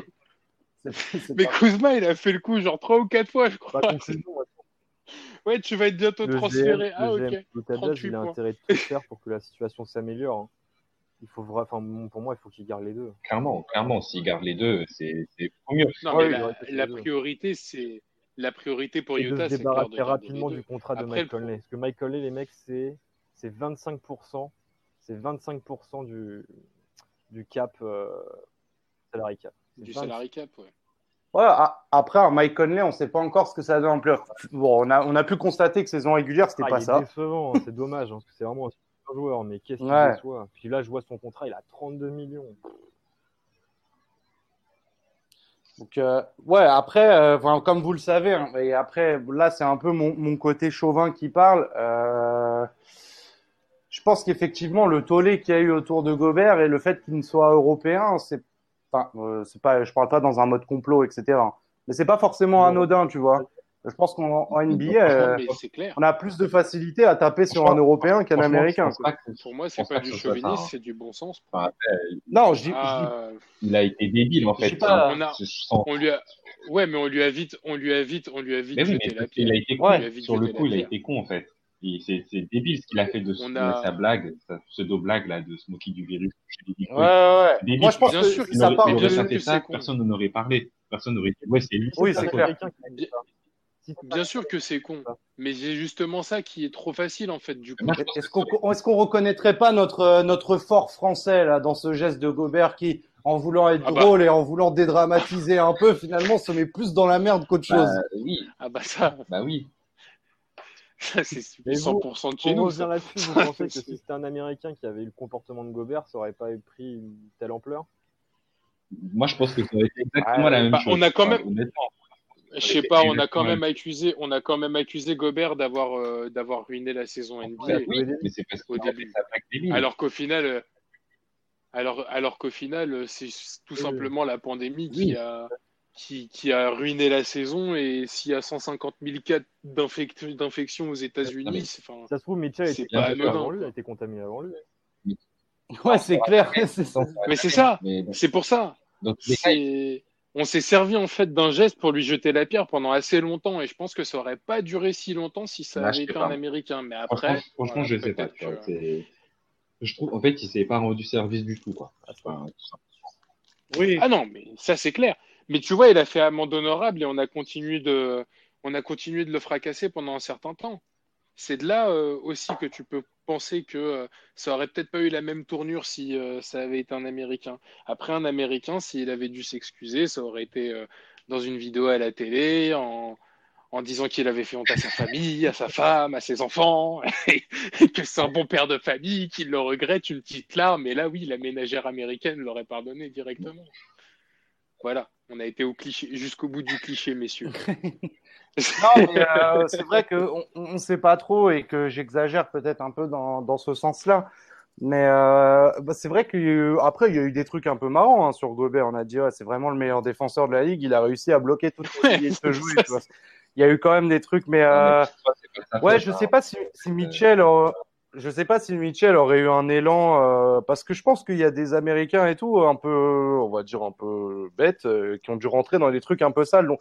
Mais Kuzma, il a fait le coup genre 3 ou 4 fois, je crois. ouais, tu vas être bientôt transféré. ah, ok. il a intérêt de tout faire pour que la situation s'améliore. Hein il faut enfin, pour moi, il faut qu'il garde les deux. Clairement, clairement, s'il garde les deux, c'est mieux. Non, mais la, priorité, c'est la priorité pour Utah, c'est de débarrasser rapidement du contrat de Mike Conley. Parce que Mike Conley, les mecs, c'est c'est 25%, c'est 25% du du cap euh, salary cap. Du salary cap, ouais. Après, Mike Conley, on ne sait pas encore ce que ça donne en Bon, on a, on a pu constater que saison régulière, c'était ah, pas ça. C'est décevant, hein, c'est dommage, hein, parce que c'est vraiment joueur, mais qu'est-ce qu'il ouais. soit Puis là, je vois son contrat, il a 32 millions. Donc, euh, ouais, après, euh, comme vous le savez, hein, et après, là, c'est un peu mon, mon, côté chauvin qui parle. Euh, je pense qu'effectivement, le tollé qu'il y a eu autour de Gobert et le fait qu'il ne soit européen, c'est enfin, euh, c'est pas, je parle pas dans un mode complot, etc. Mais c'est pas forcément anodin, tu vois. Je pense qu'en NBA, euh, on a plus de facilité à taper sur un Européen qu'un Américain. Pour moi, c'est pas du chauvinisme, c'est du bon sens. non, je dis, ah, il a été débile en fait. on, lui a, ouais, mais on lui a vite, on lui a vite, on lui a vite. Oui, il a été con. sur le coup, il a été con en fait. C'est débile ce qu'il a fait de, sa blague, sa pseudo blague là, de se moquer du virus. Ouais, ouais. Moi, je pense bien que, sûr que ça part de personne n'aurait parlé. Personne n'aurait dit, ouais, c'est lui. Oui, c'est clair. Bien sûr que c'est con, mais c'est justement ça qui est trop facile en fait du coup. Est-ce qu'on est reconnaîtrait pas notre notre fort français là dans ce geste de Gobert qui, en voulant être ah bah. drôle et en voulant dédramatiser un peu, finalement se met plus dans la merde qu'autre bah, chose? Oui. Ah bah ça. Bah oui. Ça c'est 100% de chez nous. là-dessus, vous pensez que si c'était un Américain qui avait eu le comportement de Gobert, ça aurait pas pris une telle ampleur? Moi, je pense que ça aurait été exactement la même bah, chose. On a quand même. Je sais pas, on a quand même accusé, on a quand même accusé Gobert d'avoir euh, d'avoir ruiné la saison NBA. Oui, mais c'est parce qu'au début, alors qu'au final, euh, alors alors qu'au final, euh, c'est tout simplement la pandémie qui a qui, qui, a ruiné la saison et s'il y a 150 000 cas d'infection aux États-Unis, enfin, ça se trouve Mitchell était pas avant lui, a été contaminé avant lui. Ouais, c'est clair. Mais c'est ça, c'est pour ça. Donc, on s'est servi en fait d'un geste pour lui jeter la pierre pendant assez longtemps et je pense que ça aurait pas duré si longtemps si ça bah, avait été un américain. Mais après franchement, je sais pas je trouve en fait il s'est pas rendu service du tout quoi. Oui. Ah non mais ça c'est clair mais tu vois il a fait amende honorable et on a continué de on a continué de le fracasser pendant un certain temps c'est de là euh, aussi que tu peux penser que euh, ça aurait peut-être pas eu la même tournure si euh, ça avait été un Américain. Après, un Américain, s'il avait dû s'excuser, ça aurait été dans une vidéo à la télé, en, en disant qu'il avait fait honte à sa famille, à sa femme, à ses enfants, et que c'est un bon père de famille, qu'il le regrette, une petite larme. Et là, oui, la ménagère américaine l'aurait pardonné directement. Voilà, on a été au cliché, jusqu'au bout du cliché, messieurs. non, mais euh, c'est vrai qu'on ne sait pas trop et que j'exagère peut-être un peu dans, dans ce sens-là. Mais euh, bah, c'est vrai qu'après, il y a eu des trucs un peu marrants hein, sur Gobert. On a dit, ouais, c'est vraiment le meilleur défenseur de la ligue. Il a réussi à bloquer toutes les de jouer. Il y a eu quand même des trucs, mais euh... ouais, je sais pas si, si Mitchell, je sais pas si Mitchell aurait eu un élan euh, parce que je pense qu'il y a des Américains et tout un peu, on va dire un peu bêtes, euh, qui ont dû rentrer dans des trucs un peu sales. Donc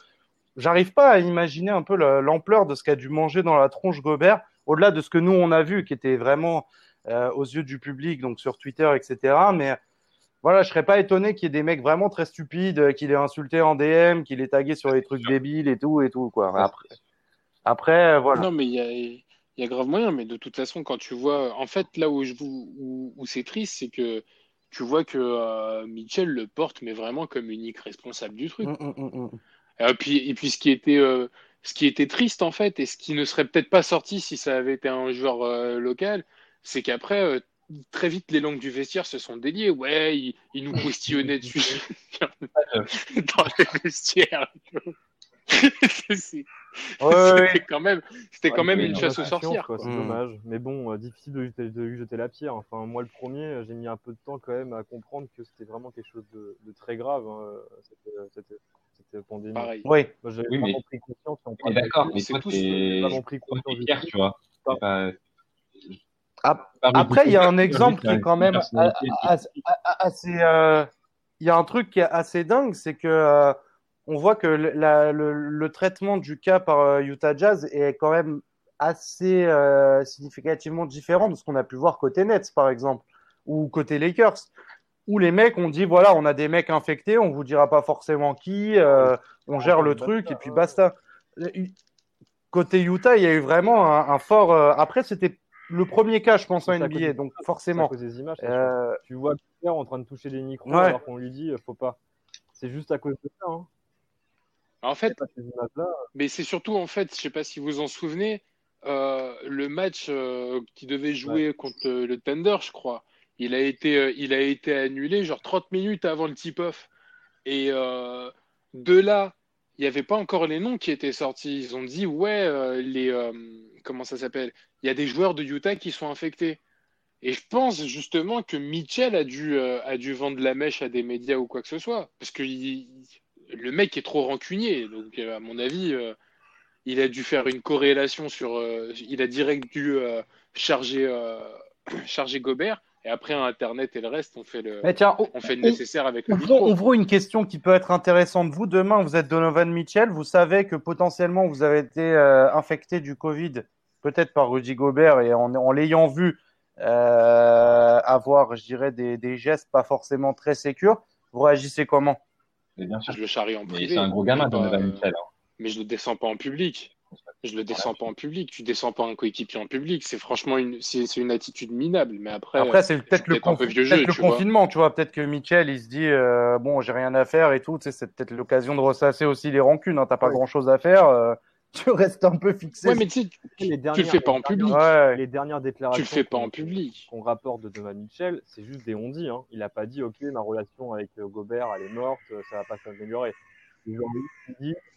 j'arrive pas à imaginer un peu l'ampleur de ce qu'a dû manger dans la tronche Gobert, au-delà de ce que nous on a vu, qui était vraiment aux yeux du public, donc sur Twitter, etc. Mais voilà, je serais pas étonné qu'il y ait des mecs vraiment très stupides, qu'il ait insulté en DM, qu'il ait tagué sur des trucs débiles et tout et tout quoi. Après, après voilà. Non mais il y a, y a grave moyen, mais de toute façon quand tu vois, en fait là où je où, où c'est triste, c'est que tu vois que euh, Mitchell le porte, mais vraiment comme unique responsable du truc. Mm, mm, et puis, et puis ce qui était euh, ce qui était triste en fait, et ce qui ne serait peut-être pas sorti si ça avait été un joueur euh, local, c'est qu'après très vite, les langues du vestiaire se sont déliées. Ouais, ils, nous questionnaient dessus dans les vestiaires. c'était quand même, c'était quand même une chasse aux sorcières. C'est dommage. Mais bon, euh, difficile de, lui jeter la pierre. Enfin, moi, le premier, j'ai mis un peu de temps quand même à comprendre que c'était vraiment quelque chose de, très grave. Hein, cette, cette, pandémie. Pareil. Oui. Moi, j'avais oui, vraiment pris conscience. D'accord, mais c'est tout. Vraiment pris conscience. Pierre, tu vois. Pas... Après, il y a un exemple qui est quand même assez. Euh, il y a un truc qui est assez dingue, c'est que euh, on voit que le, traitement du cas par euh, Utah Jazz est quand même assez significativement différent de ce qu'on a pu voir côté Nets, par exemple, ou côté Lakers, où les mecs ont dit voilà, on a des mecs infectés, on vous dira pas forcément qui, on gère le truc et puis basta. Côté Utah, il y a eu vraiment un, un fort. après, c'était le premier cas, je pense, en NBA, donc forcément. À des images, euh... tu vois Pierre en train de toucher des micros alors qu'on lui dit faut pas. C'est juste à cause de ça. Hein. En fait, mais c'est surtout en fait, je sais pas si vous vous en souvenez, euh, le match euh, qui devait jouer contre le Thunder, je crois, il a été, euh, il a été annulé genre 30 minutes avant le tip-off. Et de là, il n'y avait pas encore les noms qui étaient sortis. Ils ont dit ouais, les comment ça s'appelle? Il y a des joueurs de Utah qui sont infectés. Et je pense justement que Mitchell a dû, euh, a dû vendre la mèche à des médias ou quoi que ce soit. Parce que le mec est trop rancunier. Donc, euh, à mon avis, euh, il a dû faire une corrélation sur. il a direct dû charger, charger Gobert. Et après, Internet et le reste, on fait le, on fait le nécessaire avec le On ouvre une question qui peut être intéressante. Vous, demain, vous êtes Donovan Mitchell. Vous savez que potentiellement, vous avez été infecté du Covid peut-être par Rudy Gobert et en, l'ayant vu euh, avoir, je dirais, des, gestes pas forcément très sécures, vous réagissez comment? Bien sûr. Je le charrie en privé. C'est un gros gamin, dans euh, Mitchell. Hein. Mais je le descends pas en public. Je le descends pas en public. Tu descends pas un coéquipier en public. C'est franchement une, c'est, une attitude minable. Mais après, après c'est peut-être le, confinement, tu vois. Peut-être que Mitchell, il se dit, euh, bon, j'ai rien à faire et tout. c'est peut-être l'occasion de ressasser aussi les rancunes. Hein. T'as pas grand chose à faire. Euh, tu restes un peu fixé. Ouais, mais tu, les tu le fais pas en public. Les dernières déclarations. Tu le fais pas en public. Qu'on rapporte de Thomas Mitchell, c'est juste des on Hein. Il a pas dit, ok, ma relation avec euh, Gobert, elle est morte, euh, ça va pas s'améliorer. Ouais,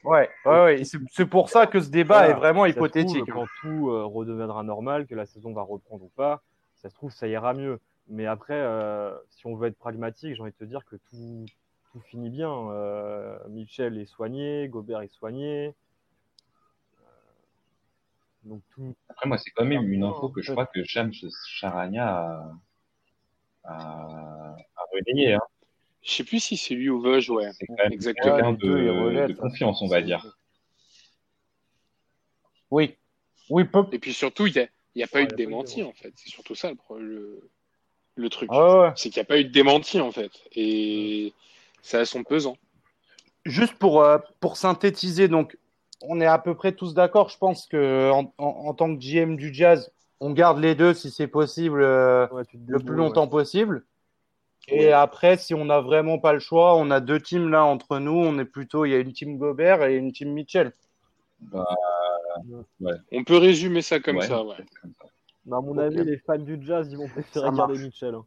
ouais, ouais. c'est pour ça que ce débat est vraiment hypothétique. quand tout euh, redeviendra normal, que la saison va reprendre ou pas, ça se trouve, ça ira mieux. Mais après, si on veut être pragmatique, j'ai envie de te dire que tout, tout finit bien. Mitchell est soigné, Gobert est soigné. Après, moi, c'est quand même une info que je crois que Shams Charania a, a, a relayé. Hein. Je sais plus si c'est lui ou Vosges, ouais. C'est quand même quelqu'un de, de, confiance, on va dire. Oui. Oui, Et puis surtout, il n'y a, a, pas eu de démenti, en fait. C'est surtout ça le, le, truc. Ah c'est qu'il n'y a pas eu de démenti, en fait. Et ça a son pesant. Juste pour, euh, pour synthétiser, donc, on est à peu près tous d'accord. Je pense que en, tant que GM du Jazz, on garde les deux si c'est possible euh, le plus longtemps possible. Et après, si on n'a vraiment pas le choix, on a deux teams là entre nous. On est plutôt, il y a une team Gobert et une team Mitchell. Bah, on peut résumer ça comme ça. Bah, à mon avis, les fans du Jazz, ils vont préférer garder Mitchell. Hein.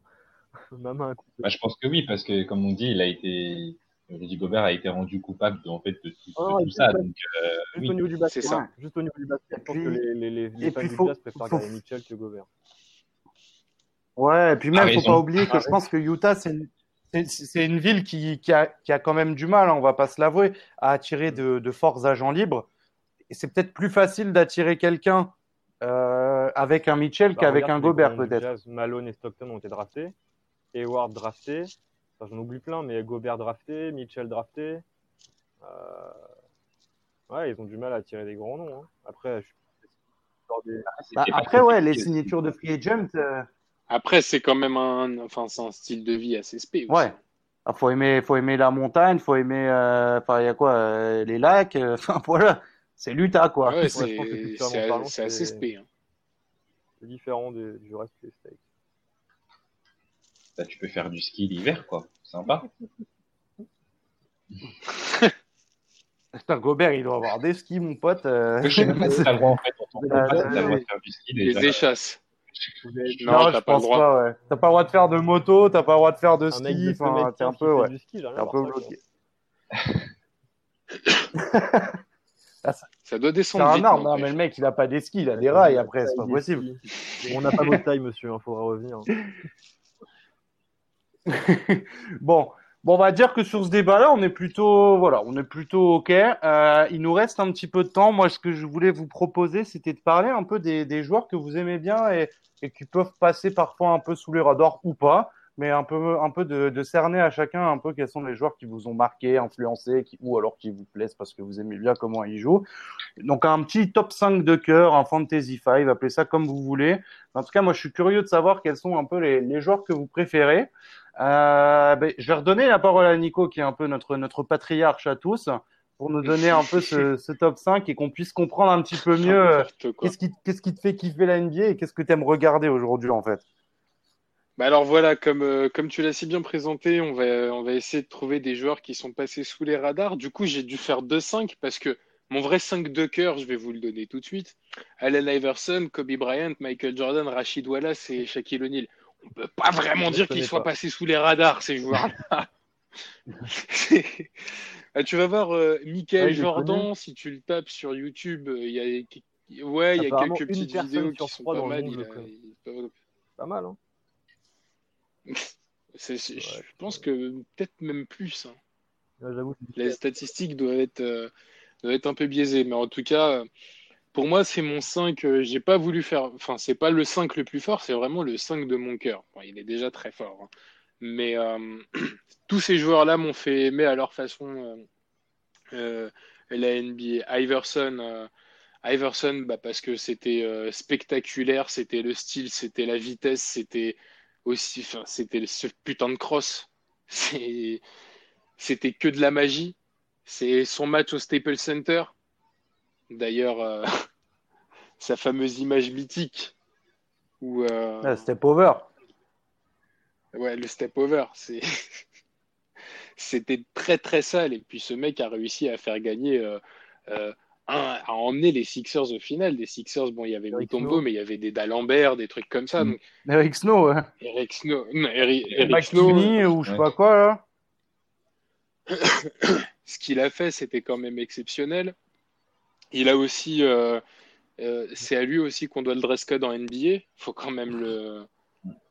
bah, je pense que oui, parce que comme on dit, il a été Rudy Gobert a été rendu coupable de, en fait, de tout, oh, ça. Donc, euh, juste, au niveau du basket, ça. juste au niveau du basket, je pense que les, les, les, les fans du Jazz préfèrent faut... Mitchell que Gobert. Ouais, et puis même, il ne faut pas oublier que je pense que Utah, c'est une, c'est une ville qui, qui, a, qui, a, quand même du mal, hein, on va pas se l'avouer, à attirer de, de forts agents libres. Et c'est peut-être plus facile d'attirer quelqu'un euh, avec un Mitchell bah, qu'avec un Gobert, peut-être. Malone et Stockton ont été draftés. Hayward drafté j'en oublie plein, mais Gobert drafté, Mitchell drafté. Euh... Ouais, ils ont du mal à tirer des grands noms. Hein. Après, je des... bah, après, ouais, les signatures de free agent, euh, Après, c'est quand même un, enfin, c'est un style de vie assez spé. Ouais. Il ah, faut aimer, faut aimer la montagne, faut aimer, euh, enfin, il y a quoi, euh, les lacs, euh, enfin, voilà. C'est l'Utah, quoi. Ouais, c'est assez spé. Hein. C'est différent du, reste des States. Bah, tu peux faire du ski l'hiver, quoi. Sympa. Putain, Gobert, il doit avoir des skis, mon pote. Euh... Je sais même pas si t'as le droit, en fait, en tant que t'as le droit de faire du ski déjà. Les échasses. Non, non je pense pas, ouais. T'as pas le droit de faire de moto, t'as pas le droit de faire de ski, enfin, t'es un peu, ouais. T'es un peu bloqué. ça, doit descendre. C'est un arme, non, mais le mec, il a pas des skis, il a des rails après, c'est pas possible. On n'a pas votre taille, monsieur, il faudra revenir. bon, Bon, on va dire que sur ce débat-là, on est plutôt, voilà, on est plutôt ok. Euh, il nous reste un petit peu de temps. Moi, ce que je voulais vous proposer, c'était de parler un peu des, des, joueurs que vous aimez bien et, et, qui peuvent passer parfois un peu sous les radars ou pas, mais un peu, un peu de, de, cerner à chacun un peu quels sont les joueurs qui vous ont marqué, influencé, qui, ou alors qui vous plaisent parce que vous aimez bien comment ils jouent. Donc, un petit top 5 de cœur, un fantasy 5, appelez ça comme vous voulez. En tout cas, moi, je suis curieux de savoir quels sont un peu les, les joueurs que vous préférez. Euh, ben, je vais redonner la parole à Nico, qui est un peu notre, notre patriarche à tous, pour nous donner un peu ce, ce top 5 et qu'on puisse comprendre un petit peu mieux qu'est-ce qui, qu'est-ce qui te fait kiffer la NBA et qu'est-ce que tu aimes regarder aujourd'hui, en fait. Bah alors voilà, comme, euh, comme tu l'as si bien présenté, on va, on va essayer de trouver des joueurs qui sont passés sous les radars. Du coup, j'ai dû faire 2-5 parce que mon vrai 5 de cœur, je vais vous le donner tout de suite. Allen Iverson, Kobe Bryant, Michael Jordan, Rachid Wallace et Shaquille O'Neal on peut pas vraiment dire qu'ils soient passés sous les radars, ces joueurs-là. Ah, tu vas voir euh, Michael Jordan, si tu le tapes sur YouTube, euh, il y a, ouais, il y a quelques petites vidéos qui sont pas mal. Pas mal, hein. Je pense que peut-être même plus. Hein. Les statistiques doivent être, euh, doivent être un peu biaisées, mais en tout cas, pour moi, c'est mon 5. Euh, j'ai pas voulu faire. Enfin, c'est pas le 5 le plus fort, c'est vraiment le 5 de mon cœur. il est déjà très fort. Hein. Mais euh, tous ces joueurs-là m'ont fait aimer à leur façon euh, la NBA. Iverson, Iverson bah, parce que c'était spectaculaire, c'était le style, c'était la vitesse, c'était aussi. C'était ce putain de cross. C'était que de la magie. C'est son match au Staples Center D'ailleurs, euh, sa fameuse image mythique où. Euh, ah, step over. Ouais, le step over. C'était très très sale et puis ce mec a réussi à faire gagner, euh, à emmener les Sixers au final. Des Sixers, bon, il y avait Mutombo, mais il y avait des D'Alembert, des trucs comme ça. Donc... Eric Snow, ouais. Eric Snow, Eric, Snow. ou je sais pas quoi là. Ce qu'il a fait, c'était quand même exceptionnel. Il a aussi, euh, euh, c'est à lui aussi qu'on doit le dress code en NBA. Faut quand même le,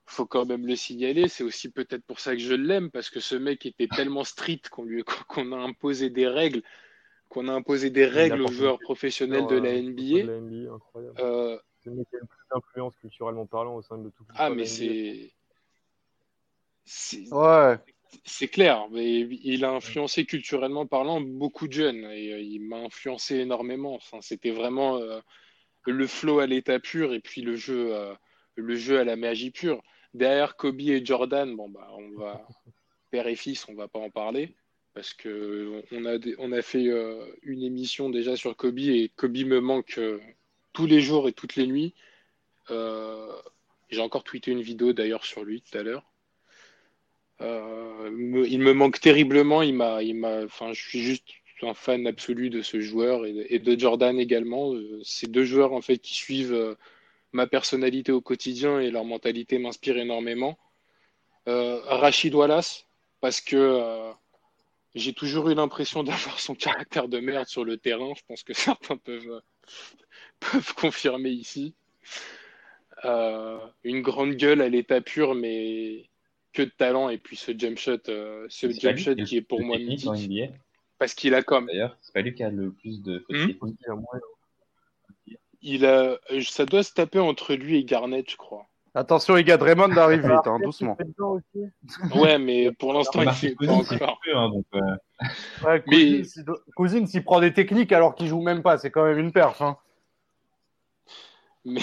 faut quand même le signaler. C'est aussi peut-être pour ça que je l'aime parce que ce mec était tellement strict qu'on lui, qu'on a imposé des règles, qu'on a imposé des règles aux joueurs professionnels de la NBA. Euh, c'est le mec qui a le plus d'influence culturellement parlant au sein de tout. Ah mais c'est, ouais c'est clair, mais il a influencé culturellement parlant beaucoup de jeunes et euh, il m'a influencé énormément. Enfin, c'était vraiment euh, le flow à l'état pur et puis le jeu, euh, le jeu à la magie pure. Derrière Kobe et Jordan, bon bah on va père et fils, on va pas en parler parce que on a on a fait une émission déjà sur Kobe et Kobe me manque tous les jours et toutes les nuits. J'ai encore tweeté une vidéo d'ailleurs sur lui tout à l'heure. Euh, il me manque terriblement. Il m'a, il m'a, enfin, je suis juste un fan absolu de ce joueur et, de Jordan également. Euh, ces deux joueurs en fait qui suivent euh, ma personnalité au quotidien et leur mentalité m'inspire énormément. Rachid Wallace, parce que j'ai toujours eu l'impression d'avoir son caractère de merde sur le terrain. Je pense que certains peuvent, peuvent confirmer ici. une grande gueule à l'état pur, mais que de talent et puis ce jump shot, euh, ce jump shot qui est pour moi mythique. Parce qu'il a comme. D'ailleurs, c'est pas lui qui a le plus de. Hmm il a, ça doit se taper entre lui et Garnett, je crois. Attention, les gars, Draymond arrive vite, hein, doucement. Ouais, mais pour l'instant, il fait pas encore. Hein, donc, euh... ouais, s'il prend des techniques alors qu'il joue même pas, c'est quand même une perf. Hein. Mais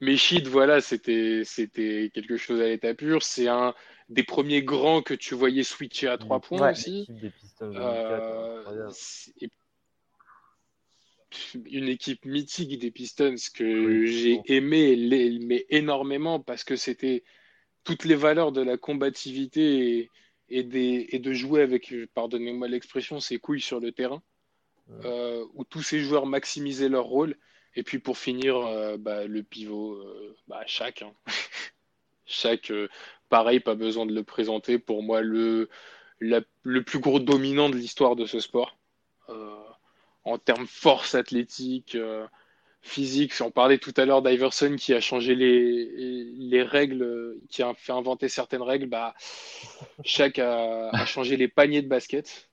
mais Shid, voilà, c'était c'était quelque chose à l'état pur. C'est un des premiers grands que tu voyais switcher à trois points aussi. Euh, une équipe mythique des Pistons que j'ai aimé mais énormément parce que c'était toutes les valeurs de la combativité et, des, et de jouer avec, pardonnez-moi l'expression, ses couilles sur le terrain, euh, où tous ces joueurs maximisaient leur rôle. Et puis pour finir, euh, bah, le pivot, euh, bah, chaque. Hein. chaque, pareil, pas besoin de le présenter. Pour moi, le, le plus gros dominant de l'histoire de ce sport. En termes force athlétique, physique. On parlait tout à l'heure d'Iverson qui a changé les, les, règles, qui a fait inventer certaines règles. Bah, chaque a, a changé les paniers de basket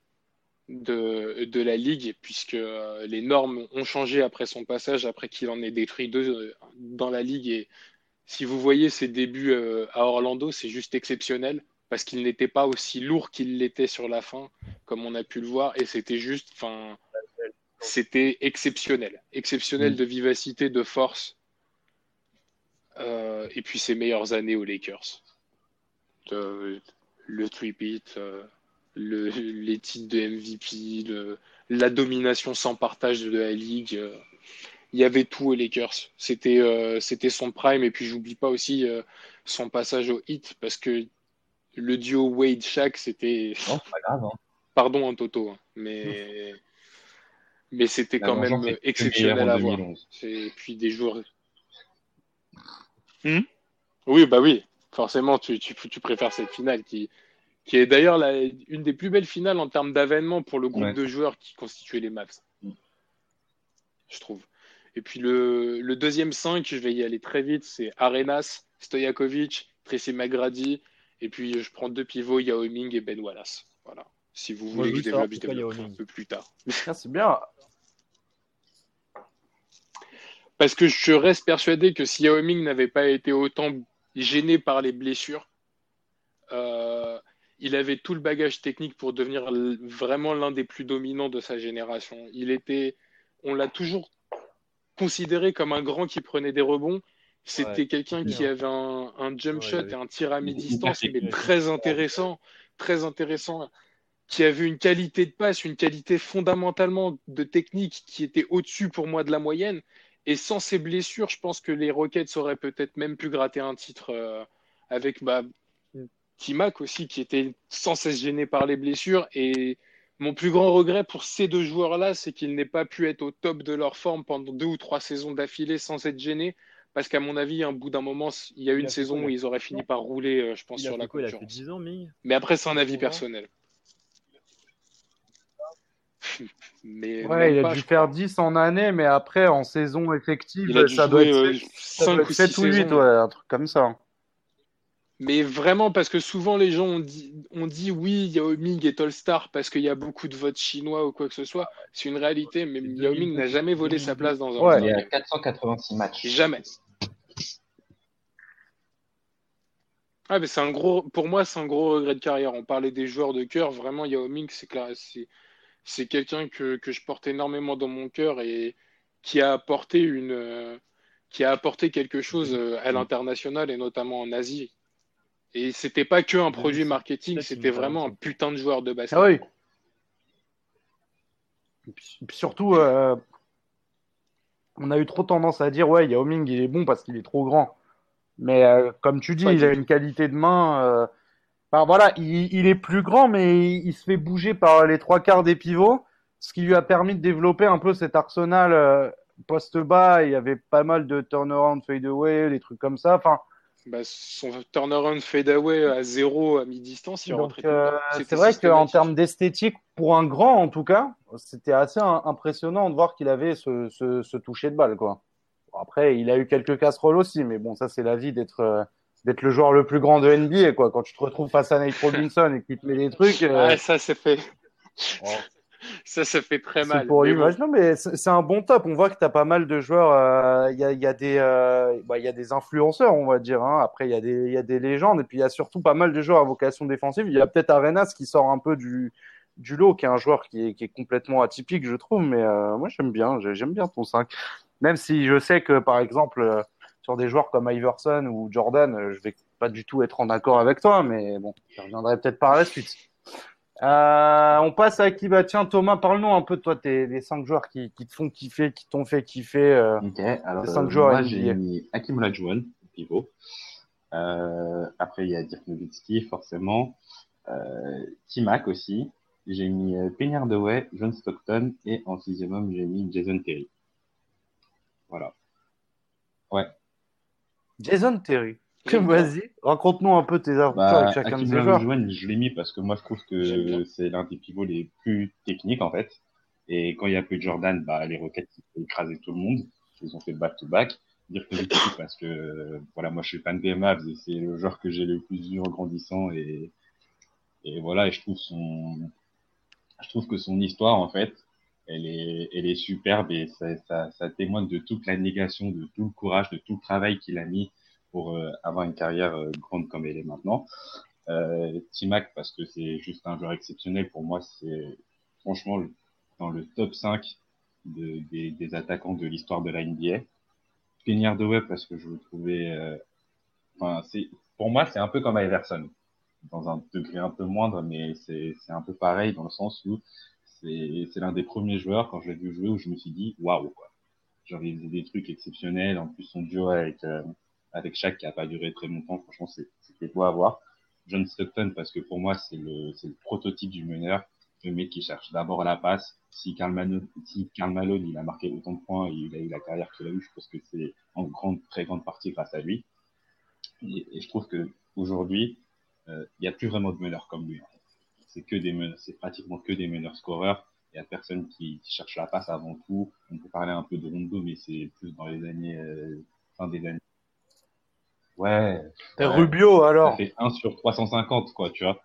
de, de la ligue, puisque euh, les normes ont changé après son passage, après qu'il en ait détruit deux euh, dans la ligue. Et si vous voyez ses débuts euh, à Orlando, c'est juste exceptionnel, parce qu'il n'était pas aussi lourd qu'il l'était sur la fin, comme on a pu le voir, et c'était juste, enfin c'était exceptionnel. Exceptionnel mm. de vivacité, de force. Euh, et puis ses meilleures années aux Lakers. le three-peat, euh, le, les titres de MVP, la domination sans partage de la ligue. Euh, il y avait tout aux Lakers. C'était c'était son prime. Et puis j'oublie pas aussi son passage au hit parce que le duo Wade-Shaq, c'était. Non, pas grave. Hein. Pardon, un Toto. Hein, mais. Mais c'était quand même exceptionnel à voir. Et puis des jours. Hmm? Oui, bah oui, forcément, tu, tu, tu, préfères cette finale qui, qui est d'ailleurs une des plus belles finales en termes d'avènement pour le groupe de joueurs qui constituait les Mavs. Hmm. Je trouve. Et puis le, le, deuxième 5, je vais y aller très vite, c'est Arenas, Stojakovic, Tracy McGrady, et puis je prends deux pivots, Yao Ming et Ben Wallace. Voilà. Si vous voulez que je développe, un peu plus tard. Ah, c'est bien. Parce que je reste persuadé que si Yao Ming n'avait pas été autant gêné par les blessures, euh, il avait tout le bagage technique pour devenir vraiment l'un des plus dominants de sa génération. Il était, on l'a toujours considéré comme un grand qui prenait des rebonds. C'était quelqu'un qui avait un, jump shot et un tir à mi-distance, mais très intéressant, très intéressant, qui avait une qualité de passe, une qualité fondamentalement de technique qui était au-dessus pour moi de la moyenne. Et sans ces blessures, je pense que les Rockets auraient peut-être même pu gratter un titre euh, avec bah, Timac aussi, qui était sans cesse gêné par les blessures. Et mon plus grand regret pour ces deux joueurs-là, c'est qu'ils n'aient pas pu être au top de leur forme pendant deux ou trois saisons d'affilée sans être gênés. Parce qu'à mon avis, un bout d'un moment, il y a eu une saison où ils auraient fini par rouler, euh, je pense, sur la concurrence. Il a fait 10 ans, Mais après, c'est un avis personnel. mais ouais, il a dû faire 10 en année, mais après, en saison effective, ça doit être 5 ou 7 ou 8, ouais, un truc comme ça. Mais vraiment, parce que souvent les gens ont dit, on dit oui, Yao Ming est All-Star parce qu'il y a beaucoup de votes chinois ou quoi que ce soit. C'est une réalité, mais Yao Ming n'a jamais volé sa place dans un ouais. Il y a 486 matchs. Jamais. Ah, mais c'est un gros, pour moi, c'est un gros regret de carrière. On parlait des joueurs de cœur. Vraiment, Yao Ming, c'est clair, c'est, quelqu'un que, que, je porte énormément dans mon cœur et qui a apporté une, euh, qui a apporté quelque chose euh, à l'international et notamment en Asie. Et c'était pas que un produit marketing, c'était vraiment un putain de joueur de basket. Ah oui. Et puis, surtout, euh, on a eu trop tendance à dire ouais, Yao Ming il est bon parce qu'il est trop grand. Mais comme tu dis, il a une qualité de main voilà, il, est plus grand, mais il, se fait bouger par les trois quarts des pivots, ce qui lui a permis de développer un peu cet arsenal euh, poste bas. Il y avait pas mal de turnaround, fade away, des trucs comme ça. Enfin, bah, son turnaround fade away à zéro à mi-distance, il euh, C'est vrai qu'en termes d'esthétique, pour un grand en tout cas, c'était assez impressionnant de voir qu'il avait ce, ce, toucher de balle. Quoi. après, il a eu quelques casseroles aussi, mais bon, ça c'est la vie d'être. Euh, d'être le joueur le plus grand de NBA, quoi. Quand tu te retrouves face à Nate Robinson et qu'il te met des trucs. Euh... ça, c'est fait. Ça, ça fait très mal. Pour lui, non, mais c'est un bon top. On voit que tu as pas mal de joueurs. Euh, il y, a, y, a des, euh, bah, y a des influenceurs, on va dire. Hein. Après, il y, a des, y a des légendes. Et puis, il y a surtout pas mal de joueurs à vocation défensive. Il y a peut-être Arenas qui sort un peu du, du lot, qui est un joueur qui est, qui est complètement atypique, je trouve. Mais euh, moi, j'aime bien. J'aime bien ton 5. Même si je sais que, par exemple sur des joueurs comme Iverson ou Jordan, je vais pas du tout être en accord avec toi, mais bon, je reviendrai peut-être par la suite. Euh, on passe à qui? Bah tiens Thomas parle-nous un peu de toi tes les cinq joueurs qui, qui te font kiffer qui t'ont fait kiffer euh, ok alors cinq euh, joueurs moi j'ai mis Hakim Olajuwon pivot. Euh, après il y a Dirk Nowitzki forcément. Euh, Timac aussi. J'ai mis euh, Penny Hardaway John Stockton et en sixième homme j'ai mis Jason Terry. Voilà. Ouais Jason Terry Vas-y, raconte-nous un peu tes aventures bah, avec chacun de ces joueurs. je l'ai mis parce que moi je trouve que c'est l'un des pivots les plus techniques en fait. Et quand il y a plus de Jordan, bah, les Rockets ils ont écrasé tout le monde. Ils ont fait back-to-back. Dire que parce que voilà, moi je suis fan des Mavs et c'est le joueur que j'ai le plus vu en grandissant et, et voilà, et je trouve son, je trouve que son histoire en fait, elle est, elle est superbe et ça, ça, ça témoigne de toute la négation, de tout le courage, de tout le travail qu'il a mis pour euh, avoir une carrière euh, grande comme elle est maintenant. Euh, Timac, parce que c'est juste un joueur exceptionnel, pour moi, c'est franchement dans le top 5 de, des, des, attaquants de l'histoire de la NBA. Kenny Hardaway, parce que je le trouvais... Euh, enfin, c'est pour moi, c'est un peu comme Iverson, dans un degré un peu moindre, mais c'est un peu pareil dans le sens où c'est l'un des premiers joueurs, quand je l'ai vu jouer, où je me suis dit, waouh, quoi. Genre, il faisait des trucs exceptionnels. En plus, son duo avec, avec Shaq qui a pas duré très longtemps. Franchement, c'était beau à voir. John Stockton, parce que pour moi, c'est le, le prototype du meneur. Le mec qui cherche d'abord la passe. Si Karl Malone, si Karl Malone, il a marqué autant de points et il a eu la carrière qu'il a eu, je pense que c'est en grande, très grande partie grâce à lui. Et, je trouve que aujourd'hui, euh, il n'y a plus vraiment de meneurs comme lui. C'est que des meneurs, c'est pratiquement que des meneurs scoreurs. Il n'y a personne qui, qui, cherche la passe avant tout. On peut parler un peu de Rondo, mais c'est plus dans les années, euh, fin des années Ouais. Rubio, alors. Ça fait 1 sur 350, quoi, tu vois.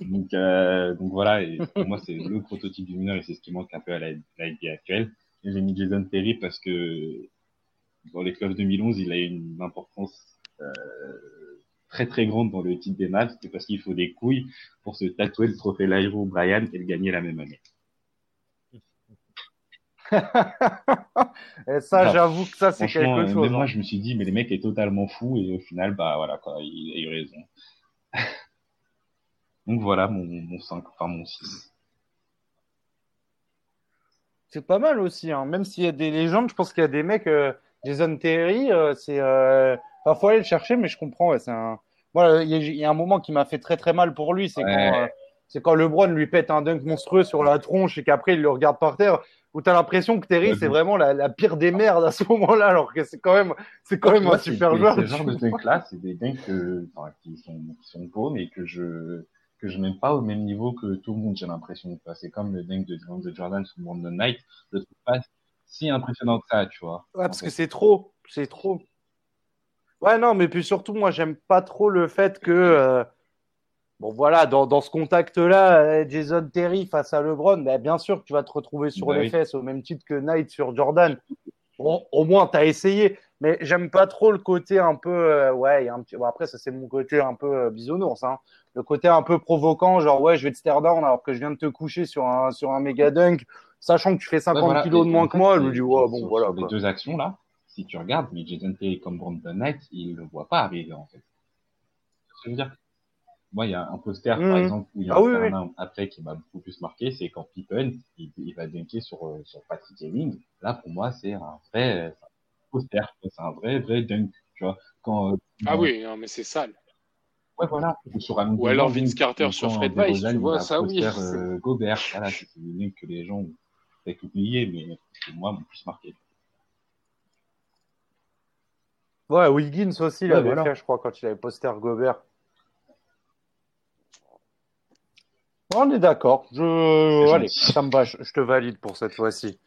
donc, euh, donc voilà, et pour moi, c'est le prototype du mineur et c'est ce qui manque un peu à la, la NBA actuelle. J'ai mis Jason Terry parce que dans les clubs 2011, il a une importance euh, très très grande dans le titre des matchs, c'est parce qu'il faut des couilles pour se tatouer le trophée Lyro Brian et le gagner la même année. et ça, j'avoue que ça, c'est quelque chose. moi, hein. je me suis dit, mais le mec est totalement fou, et au final, bah voilà, quoi, il, a eu raison. Donc voilà mon, mon 5, enfin mon 6. C'est pas mal aussi, hein. même s'il y a des légendes, je pense qu'il y a des mecs, euh, Jason Terry, euh, c'est. Euh... Enfin, faut aller le chercher, mais je comprends, ouais, c'est un. Voilà, il y, a un moment qui m'a fait très très mal pour lui, c'est quand. Euh, c'est quand LeBron lui pète un dunk monstrueux sur la tronche et qu'après il le regarde par terre où tu as l'impression que Terry, c'est vraiment la, la, pire des merdes à ce moment-là, alors que c'est quand même, c'est quand même un super joueur. Ce genre de dunk-là, c'est des dunks enfin, qui, sont, qui sont beaux, mais que je que je n'aime pas au même niveau que tout le monde, j'ai l'impression. C'est comme le dunk de, de Jordan sur Brandon Knight. Je trouve pas si impressionnant que ça, tu vois. Ouais, parce que c'est trop, c'est trop. Ouais, non, mais puis surtout, moi, j'aime pas trop le fait que, euh, Bon, voilà, dans, dans ce contact-là, euh, Jason Terry face à LeBron, ben, bien sûr que tu vas te retrouver sur bah les fesses au même titre que Knight sur Jordan. Bon, au moins, tu as essayé. Mais j'aime pas trop le côté un peu. Euh, ouais, un petit... bon, après, ça, c'est mon côté un peu euh, bisounours. Hein. Le côté un peu provoquant, genre, ouais, je vais te stare down alors que je viens de te coucher sur un, sur un méga dunk, sachant que tu fais 50 kilos de moins que moi. Je me dis, ouais, bon, voilà. les deux actions-là, si tu regardes, mais Jason Terry comme Brandon Knight, il le voit pas arriver, en fait. Je veux dire, moi, il y a un poster, par mmh. exemple, où il y a ah un après qui m'a beaucoup plus marqué, c'est quand Pippen, il, il va dunker sur, euh, sur Patrick Ewing. Là, pour moi, c'est un vrai poster, c'est un vrai, vrai dunk, tu vois. Quand, euh, ah oui, non, mais c'est sale. Ouais, voilà. Ou, sur un Ou alors Vince Carter sur Fred Weiss, tu vois, ça oui. Euh, Gobert, voilà, c'est des dunks que les gens ont peut-être oublié, mais c'est moi, m'ont plus marqué. Ouais, Wiggins aussi, il avait fait, je crois, quand il avait poster Gobert. On est d'accord. Je... Allez, ça me va. Je te valide pour cette fois-ci.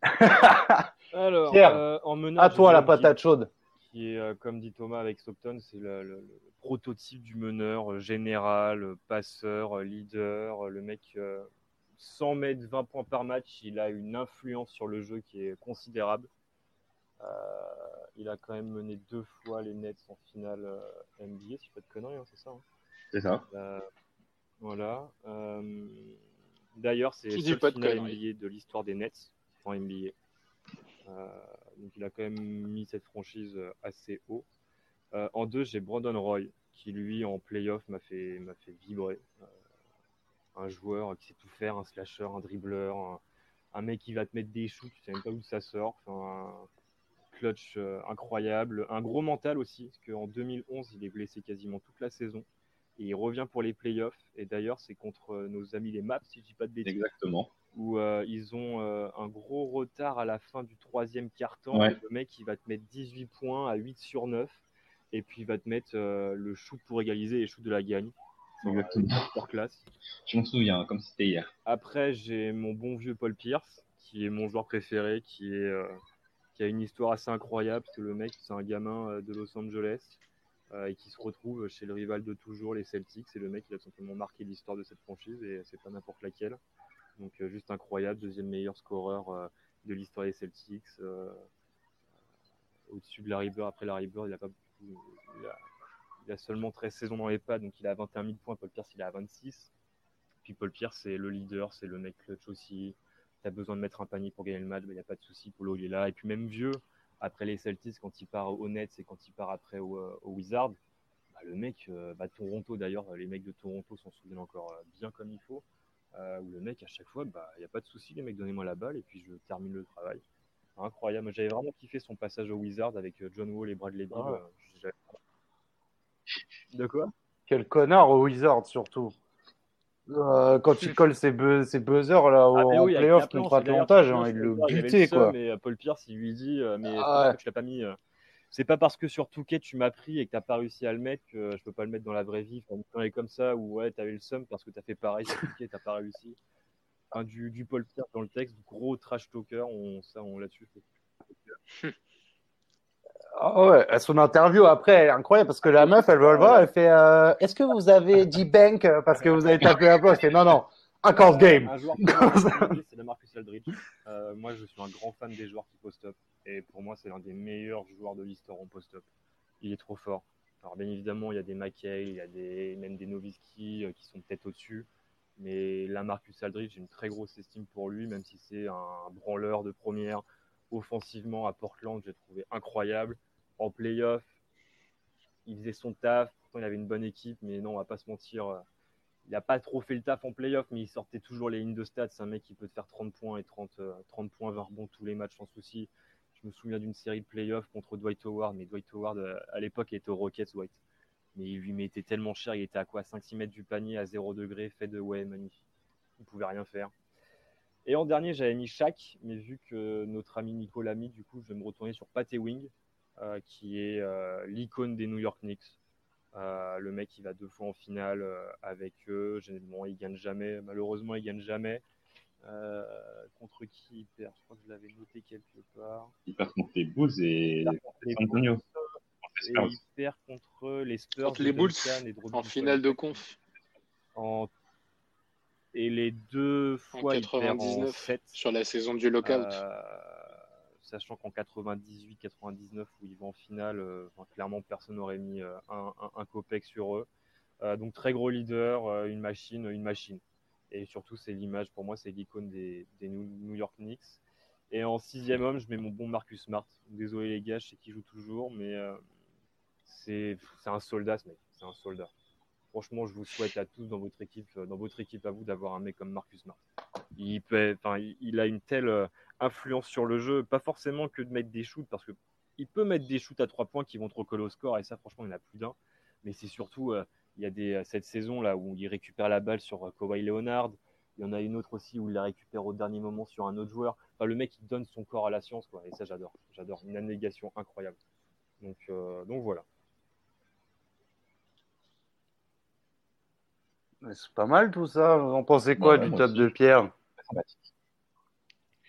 Alors, Pierre, euh, en à toi la patate chaude. Qui est, euh, comme dit Thomas avec Stockton, c'est le, prototype du meneur euh, général, passeur, leader. Le mec, 100 mètres, 20 points par match, il a une influence sur le jeu qui est considérable. Il a quand même mené deux fois les Nets en finale NBA, si je pas de conneries, hein, c'est ça. Hein. c'est ça. Voilà. Euh, d'ailleurs, c'est le seul finale NBA de l'histoire des Nets en NBA. Euh, donc il a quand même mis cette franchise assez haut. en deux, j'ai Brandon Roy, qui lui en playoff m'a fait, m'a fait vibrer. un joueur qui sait tout faire, un slasher, un dribbleur, un, mec qui va te mettre des shoots, tu sais même pas où ça sort. un clutch incroyable, un gros mental aussi, parce qu'en 2011, il est blessé quasiment toute la saison. Et il revient pour les playoffs. Et d'ailleurs, c'est contre nos amis les Maps, si je dis pas de bêtises. Exactement où euh, ils ont euh, un gros retard à la fin du troisième quart-temps. Le mec, il va te mettre 18 points à 8 sur 9. Et puis, il va te mettre euh, le shoot pour égaliser et le shoot de la gagne. Exactement. classe. Je m'en souviens, comme c'était hier. Après, j'ai mon bon vieux Paul Pierce, qui est mon joueur préféré, qui, est, qui a une histoire assez incroyable. Parce que le mec, c'est un gamin de Los Angeles. et qui se retrouve chez le rival de toujours, les Celtics. C'est le mec qui a simplement marqué l'histoire de cette franchise et c'est pas n'importe laquelle. Donc euh, juste incroyable, deuxième meilleur scoreur euh, de l'histoire des Celtics. Euh, au-dessus de Larry Bird, après Larry Bird, il a pas il a, seulement 13 saisons dans les pads, donc il a 21 000 points. Paul Pierce, il a 26. Puis Paul Pierce, c'est le leader, c'est le mec clutch aussi. Tu as besoin de mettre un panier pour gagner le match, il n'y a pas de souci. Polo, il est là. Et puis même vieux, après les Celtics, quand il part au Nets et quand il part après au, au Wizards, bah, le mec, bah, Toronto d'ailleurs, les mecs de Toronto s'en souviennent encore bien comme il faut. Euh, où le mec, à chaque fois, bah, il n'y a pas de souci, les mecs, donnez-moi la balle et puis je termine le travail. Incroyable. J'avais vraiment kiffé son passage au Wizard avec euh, John Wall et Bradley Beal. Ah euh, de quoi? Quel connard au Wizard, surtout. Quand il colle ses, ses buzzers là, au ah, oui, playoff contre Atlanta, hein, il le butait quoi. Mais Paul Pierce, il lui dit, mais ah, tu l'as pas mis c'est pas parce que sur Touquet tu m'as pris et que t'as pas réussi à le mettre que je peux pas le mettre dans la vraie vie. Quand est comme ça où ouais, t'avais le seum parce que t'as fait pareil sur Touquet, t'as pas réussi. Enfin, du, du Paul Pierre dans le texte, gros trash talker, on, ça, on là-dessus. Ah ouais, son interview après, incroyable parce que la meuf, elle va le voir, elle fait euh, Est-ce que vous avez dit bank parce que vous avez tapé un peu Elle fait Non, non, un call game. Un joueur c'est Marcus Aldridge. Euh, moi, je suis un grand fan des joueurs qui post-up. Et pour moi, c'est l'un des meilleurs joueurs de l'histoire en post-up. Il est trop fort. Alors, bien évidemment, il y a des McKay, il y a des, même des euh, qui sont peut-être au-dessus. Mais là, Marcus Aldridge, j'ai une très grosse estime pour lui, même si c'est un branleur de première. Offensivement, à Portland, j'ai trouvé incroyable. En playoff, il faisait son taf. Pourtant, il avait une bonne équipe, mais non, on va pas se mentir euh, il n'a pas trop fait le taf en playoff, mais il sortait toujours les lignes de stats. C'est un mec qui peut te faire 30 points et 30, 30 euh, points, 20 rebonds tous les matchs sans souci. Je me souviens d'une série de playoffs contre Dwight Howard, mais Dwight Howard, euh, à l'époque, était au Rockets, Dwight. Mais il lui mettait tellement cher, il était à quoi? 5-6 mètres du panier, à 0 degré, fait de ouais, magnifique. Il pouvait rien faire. Et en dernier, j'avais mis Shaq, mais vu que notre ami Nico l'a mis, du coup, je vais me retourner sur Pat Wing, euh, qui est l'icône des New York Knicks. Euh, le mec, il va deux fois en finale euh, avec eux. Généralement, il gagne jamais. Malheureusement, il gagne jamais. Euh, contre qui il perd? Je crois que je l'avais noté quelque part. Il perd contre les Bulls et San Antonio. Et il perd contre les Spurs. Contre les Bulls en finale de conf. En... Et les deux fois, il en 7. Sur la saison du lockout sachant qu'en 98-99 où ils vont en finale, euh, clairement personne n'aurait mis euh, un, un, copec sur eux. Euh, donc très gros leader, une machine, une machine. Et surtout, c'est l'image, pour moi, c'est l'icône des, New York Knicks. Et en sixième homme, je mets mon bon Marcus Smart. Désolé les gars, je sais qu'il joue toujours, mais c'est un soldat ce mec. C'est un soldat. Franchement, je vous souhaite à tous dans votre équipe, dans votre équipe à vous, d'avoir un mec comme Marcus Smart. Il, a une telle influence sur le jeu, pas forcément que de mettre des shoots, parce que il peut mettre des shoots à trois points qui vont trop recoller au score, et ça, franchement, il y en a plus d'un. Mais c'est surtout, euh, il y a euh, cette saison là où il récupère la balle sur euh, Kawhi Leonard. Il y en a une autre aussi où il la récupère au dernier moment sur un autre joueur. Enfin, le mec, il donne son corps à la science. Et ça, j'adore. J'adore. Une abnégation incroyable. Donc voilà. C'est pas mal tout ça. Vous en pensez quoi du top de Pierre?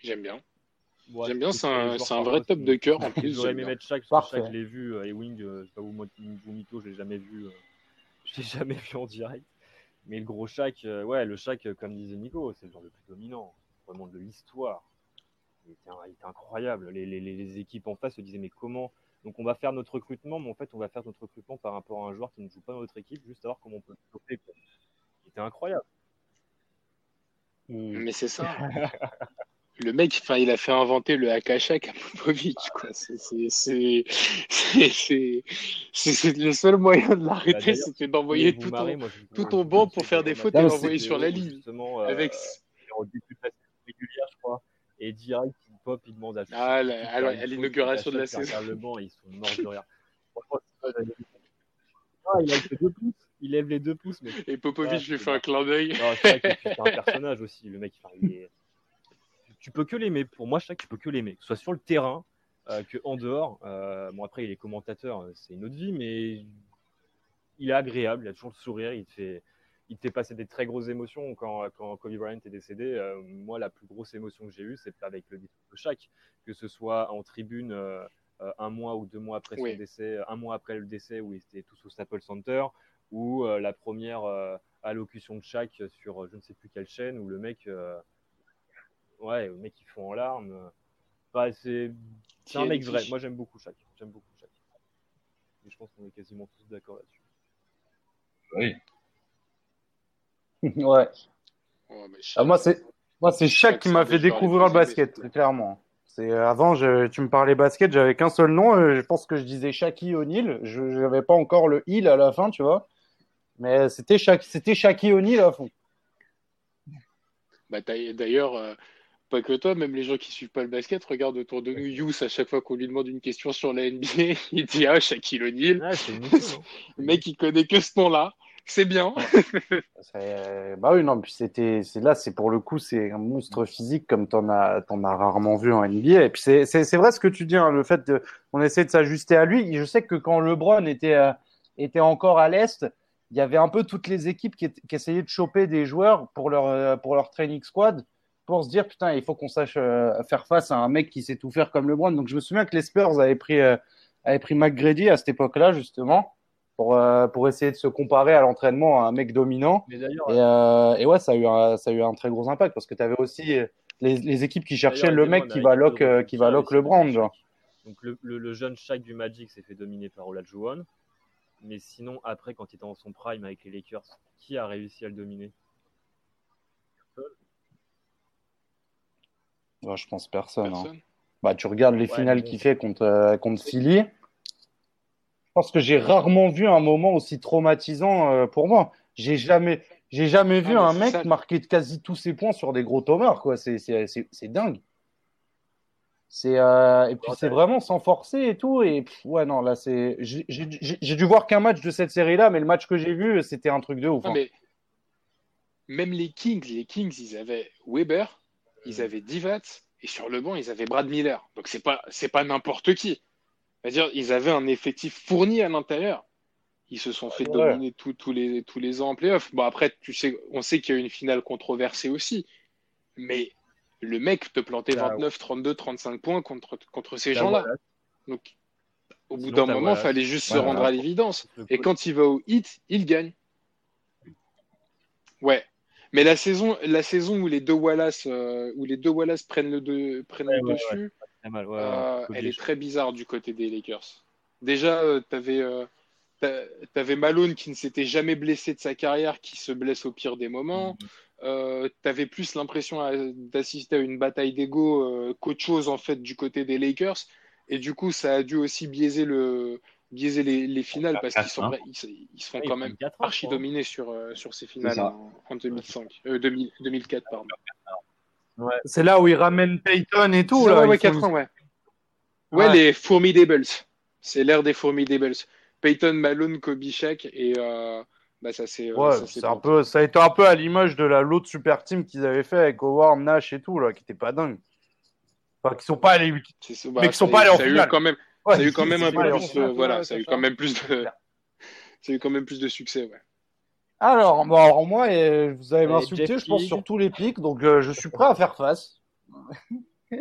J'aime bien. J'aime bien, c'est un, vrai top de cœur en plus. J'aurais aimé mettre chaque, chaque je l'ai vu, euh, et Wing, euh, je sais pas où, moi, vous mytho, je l'ai jamais vu, euh, je l'ai jamais vu en direct. Mais le gros Shaq, ouais, le Shaq, comme disait Nico, c'est le genre le plus dominant, vraiment de l'histoire. Il, était, incroyable. Les, les, les, équipes en face se disaient, mais comment? Donc on va faire notre recrutement, mais en fait, on va faire notre recrutement par rapport à un joueur qui ne joue pas dans notre équipe, juste savoir comment on peut le Il était incroyable. Mais c'est ça. le mec, enfin, il a fait inventer le Akashak à Popovic, quoi. C'est le seul moyen de l'arrêter, bah, c'était d'envoyer tout, ton, tout ton banc pour faire des fautes et l'envoyer sur la ligne. Justement, euh, avec régulière, je crois. Et direct, il pop, il demande à. Ah, à l'inauguration de la saison. Le banc, ils sont morts de rire. Ah, il a fait deux pouces. Il lève les deux pouces. Mais... Et Popovic ah, lui fait un clin d'œil. C'est un personnage aussi. Le mec, il est tu peux que l'aimer. Pour moi, chaque tu peux que l'aimer, que ce soit sur le terrain, euh, que en dehors. Euh, bon, après, il est commentateur, euh, c'est une autre vie, mais il est agréable, il a toujours le sourire, il te fait, il te fait passer des très grosses émotions. Quand, quand Kobe Bryant est décédé, moi, la plus grosse émotion que j'ai eue, c'est avec le décès de Shaq, que ce soit en tribune un mois ou deux mois après son décès, un mois après le décès où ils étaient tous au Staples Center, ou la première allocution de Shaq sur je ne sais plus quelle chaîne où le mec ouais, le mec qui font en larmes. Bah, c'est un mec vrai. Moi, j'aime beaucoup chaque. J'aime beaucoup chaque. Et je pense qu'on est quasiment tous d'accord là-dessus. Oui. ouais. ah, moi, c'est moi, c'est Shaq qui m'a fait découvrir le basket, clairement. C'est euh, avant, je, tu me parlais basket, j'avais qu'un seul nom. Euh, je pense que je disais Shaquille O'Neal. Je n'avais pas encore le il à la fin, tu vois. Mais c'était c'était Shaquille O'Neal à fond. Bah, d'ailleurs, euh, pas que toi, même les gens qui suivent pas le basket regardent autour de nous Yous à chaque fois qu'on lui demande une question sur la NBA, il dit ah Shaquille O'Neal. Ah, le mec il connaît que ce nom-là. C'est bien. bah oui, non, puis c'était, c'est là, c'est pour le coup, c'est un monstre physique comme t'en as, t'en as rarement vu en NBA. Et puis c'est, c'est, vrai ce que tu dis, hein, le fait de, on essaie de s'ajuster à lui. Je sais que quand LeBron était, euh, était encore à l'est, il y avait un peu toutes les équipes qui, qui essayaient de choper des joueurs pour leur, euh, pour leur training squad pour se dire putain, il faut qu'on sache euh, faire face à un mec qui sait tout faire comme LeBron. Donc je me souviens que les Spurs avaient pris euh, avaient pris McGrady à cette époque-là justement pour euh, pour essayer de se comparer à l'entraînement à un mec dominant. Et, et, ouais, ça a eu un, ça a eu un très gros impact parce que tu avais aussi les, les, équipes qui cherchaient le mec qui va lock qui va lock LeBron. Genre. Donc le, le, jeune Shaq du Magic s'est fait dominer par Olajuwon. Mais sinon, après, quand il était dans son prime avec les Lakers, qui a réussi à le dominer? Je pense personne. Hein. Bah, tu regardes les finales qu'il fait contre, euh, contre Philly. Je pense que j'ai rarement vu un moment aussi traumatisant euh, pour moi. J'ai jamais, j'ai jamais vu un mec marquer quasi tous ses points sur des gros tomeurs, quoi. C'est, c'est, c'est, dingue. C'est euh, et puis c'est vraiment sans forcer et tout et ouais non là c'est j'ai, dû voir qu'un match de cette série là mais le match que j'ai vu c'était un truc de ouf. Hein. mais même les Kings les Kings ils avaient Weber ils avaient Divat et sur le banc, ils avaient Brad Miller. Donc, c'est pas, c'est pas n'importe qui. C'est-à-dire, ils avaient un effectif fourni à l'intérieur. Ils se sont fait dominer tous les, tous les ans en playoff. Bon, après, tu sais, on sait qu'il y a une finale controversée aussi. Mais le mec te plantait 29, 32, 35 points contre, contre ces gens-là. Donc, au bout d'un moment, il fallait juste se rendre à l'évidence. Et quand il va au hit, il gagne. Ouais, mais la saison, la saison où les deux Wallace, euh, où les deux Wallace prennent le, prennent le dessus, euh, elle est très bizarre du côté des Lakers. Déjà, euh, tu avais, avais, Malone qui ne s'était jamais blessé de sa carrière, qui se blesse au pire des moments. Mm-hmm. tu avais plus l'impression d'assister à une bataille d'ego qu'autre chose en fait du côté des Lakers. Et du coup, ça a dû aussi biaiser le, biaiser les, les finales parce qu'ils sont, ils, ils seront quand même archi dominés sur, euh, sur ces finales en, 2005, 2004. Euh, pardon. Ouais. C'est là où ils ramènent Peyton et tout. Là, ouais, 4 ans, ouais. Ouais, les Formidables. C'est l'ère des Formidables. Peyton, Malone, Kobe Shaq et euh, bah, ça c'est. Ouais, ça, un peu, ça a été un peu à l'image de la l'autre super team qu'ils avaient fait avec Howard, Nash et tout là, qui était pas dingue. Enfin, qui sont pas allés, bah, mais qui sont pas allés en finale. quand même ça a eu quand même un peu plus de, voilà, ça a eu quand même plus de, ça a eu quand même plus de succès, ouais. Alors, bon, alors moi, et vous allez m'insulter, je pense, sur tous les pics, donc euh, je suis prêt à faire face.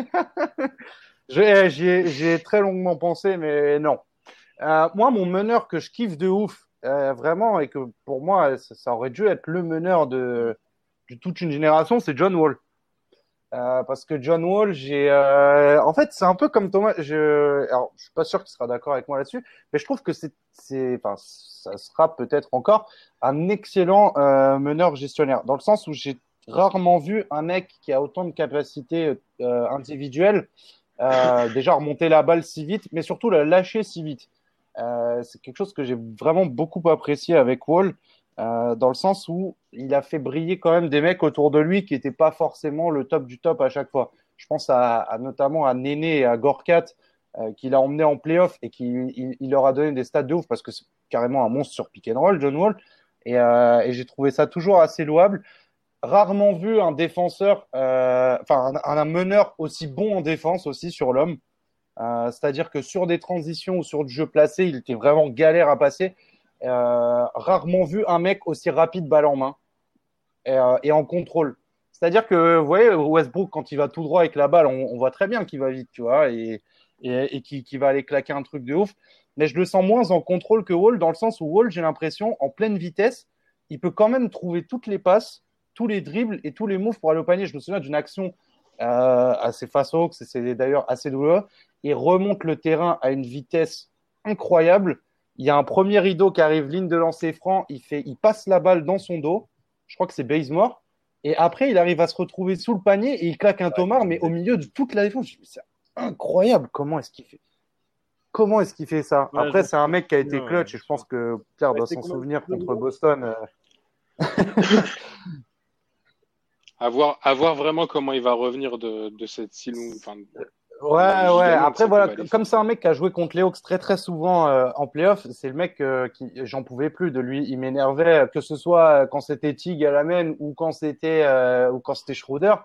J'ai très longuement pensé, mais non. Euh, moi, mon meneur que je kiffe de ouf, euh, vraiment, et que pour moi, ça, aurait dû être le meneur de, toute une génération, c'est John Wall. Euh, parce que John Wall, j'ai, euh, en fait, c'est un peu comme Thomas. Je, alors, je suis pas sûr qu'il sera d'accord avec moi là-dessus, mais je trouve que c'est, enfin, ça sera peut-être encore un excellent euh, meneur gestionnaire, dans le sens où j'ai, rarement vu un mec qui a autant de capacités individuelles déjà remonter la balle si vite, mais surtout la lâcher si vite. Euh, c'est quelque chose que j'ai vraiment beaucoup apprécié avec Wall, euh, dans le sens où il a fait briller quand même des mecs autour de lui qui n'étaient pas forcément le top du top à chaque fois. Je pense à, notamment à Néné et à Gorkat, euh, qu'il a emmené en playoff et qui il, leur a donné des stats de ouf parce que c'est carrément un monstre sur pick and roll, John Wall. Et, j'ai trouvé ça toujours assez louable rarement vu un défenseur, enfin un, meneur aussi bon en défense aussi sur l'homme. Euh, C'est-à-dire que sur des transitions ou sur du jeu placé, il était vraiment galère à passer. Euh, rarement vu un mec aussi rapide balle en main et, euh, et en contrôle. C'est-à-dire que vous voyez Westbrook quand il va tout droit avec la balle, on, voit très bien qu'il va vite, tu vois, et, et, qu'il qui va aller claquer un truc de ouf. Mais je le sens moins en contrôle que Wall, dans le sens où Wall, j'ai l'impression, en pleine vitesse, il peut quand même trouver toutes les passes tous les dribbles et tous les moves pour aller au panier. Je me souviens d'une action assez face au c'est d'ailleurs assez douloureux. Il remonte le terrain à une vitesse incroyable. Il y a un premier rideau qui arrive, ligne de lancer franc. Il, fait, il passe la balle dans son dos. Je crois que c'est Bazemore. Et après, il arrive à se retrouver sous le panier et il claque un Tomar, mais au milieu de toute la défense. C'est incroyable. Comment est-ce qu'il fait? Comment est-ce qu'il fait ça? Ouais, Après, c'est un mec qui a été clutch et je pense que Pierre doit s'en souvenir contre Boston. À voir, à voir vraiment comment il va revenir de, de cette si longue. Ouais, ouais. Après, voilà, comme c'est un mec qui a joué contre les Hawks très, très souvent euh, en playoff, c'est le mec euh, qui, j'en pouvais plus de lui. Il m'énervait, que ce soit quand c'était Tig à la main ou quand c'était, euh, ou quand c'était Schroeder.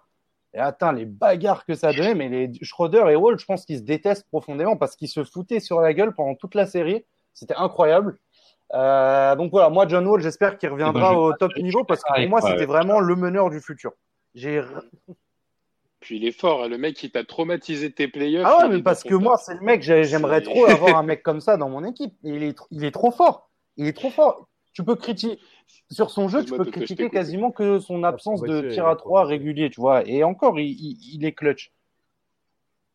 Et attends, les bagarres que ça donnait, mais les Schroeder et Wall, je pense qu'ils se détestent profondément parce qu'ils se foutaient sur la gueule pendant toute la série. C'était incroyable. Euh, donc voilà, moi John Wall, j'espère qu'il reviendra au top niveau parce que pour moi c'était vraiment le meneur du futur. J'ai puis il est fort, hein. le mec qui t'a traumatisé tes playoffs. Ah ouais, mais parce que moi c'est le mec, j'aimerais trop avoir un mec comme ça dans mon équipe. Il est, il est trop fort, il est trop fort. Tu peux critiquer sur son jeu, tu peux critiquer quasiment que son absence de tir à trois régulier, tu vois. Et encore, il, il, il est clutch.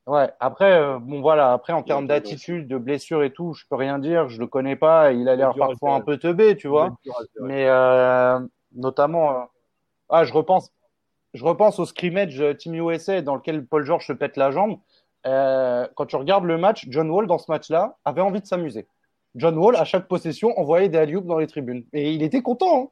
Ouais, après, euh, bon voilà, après en termes d'attitude, de blessure et tout, je peux rien dire, je le connais pas, il a l'air parfois un peu teubé, tu vois. Mais euh, notamment, euh, ah, je repense, je repense au scrimmage Team USA dans lequel Paul George se pète la jambe. Euh, quand tu regardes le match, John Wall dans ce match-là avait envie de s'amuser. John Wall, à chaque possession, envoyait des alley dans les tribunes et il était content. Hein.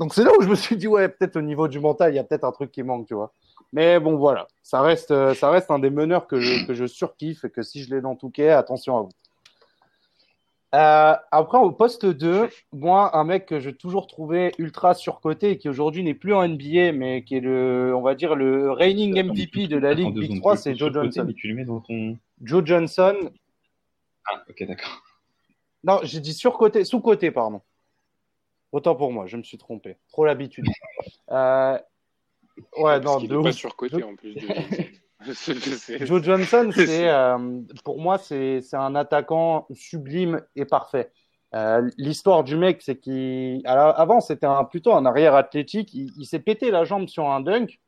Donc c'est là où je me suis dit ouais, peut-être au niveau du mental, il y a peut-être un truc qui manque, tu vois. Mais bon, voilà, ça reste, euh, ça reste un des meneurs que je, que je surkiffe et que si je l'ai dans Touquet, attention à vous. Euh, après, au poste 2, moi, un mec que j'ai toujours trouvé ultra surcoté et qui aujourd'hui n'est plus en NBA, mais qui est le, on va dire, le reigning MVP de la Ligue Big 3, c'est Joe Johnson. Tu le mets dans ton... Joe Johnson. Ah, ok, d'accord. Non, j'ai dit surcoté, sous-côté, pardon. Autant pour moi, je me suis trompé. Trop l'habitude. Euh, Ouais, non, de pas surcoté en plus. De... Joe Johnson, c'est euh, pour moi c'est un attaquant sublime et parfait. Euh, L'histoire du mec, c'est qu'avant c'était plutôt un arrière athlétique. Il, il s'est pété la jambe sur un dunk.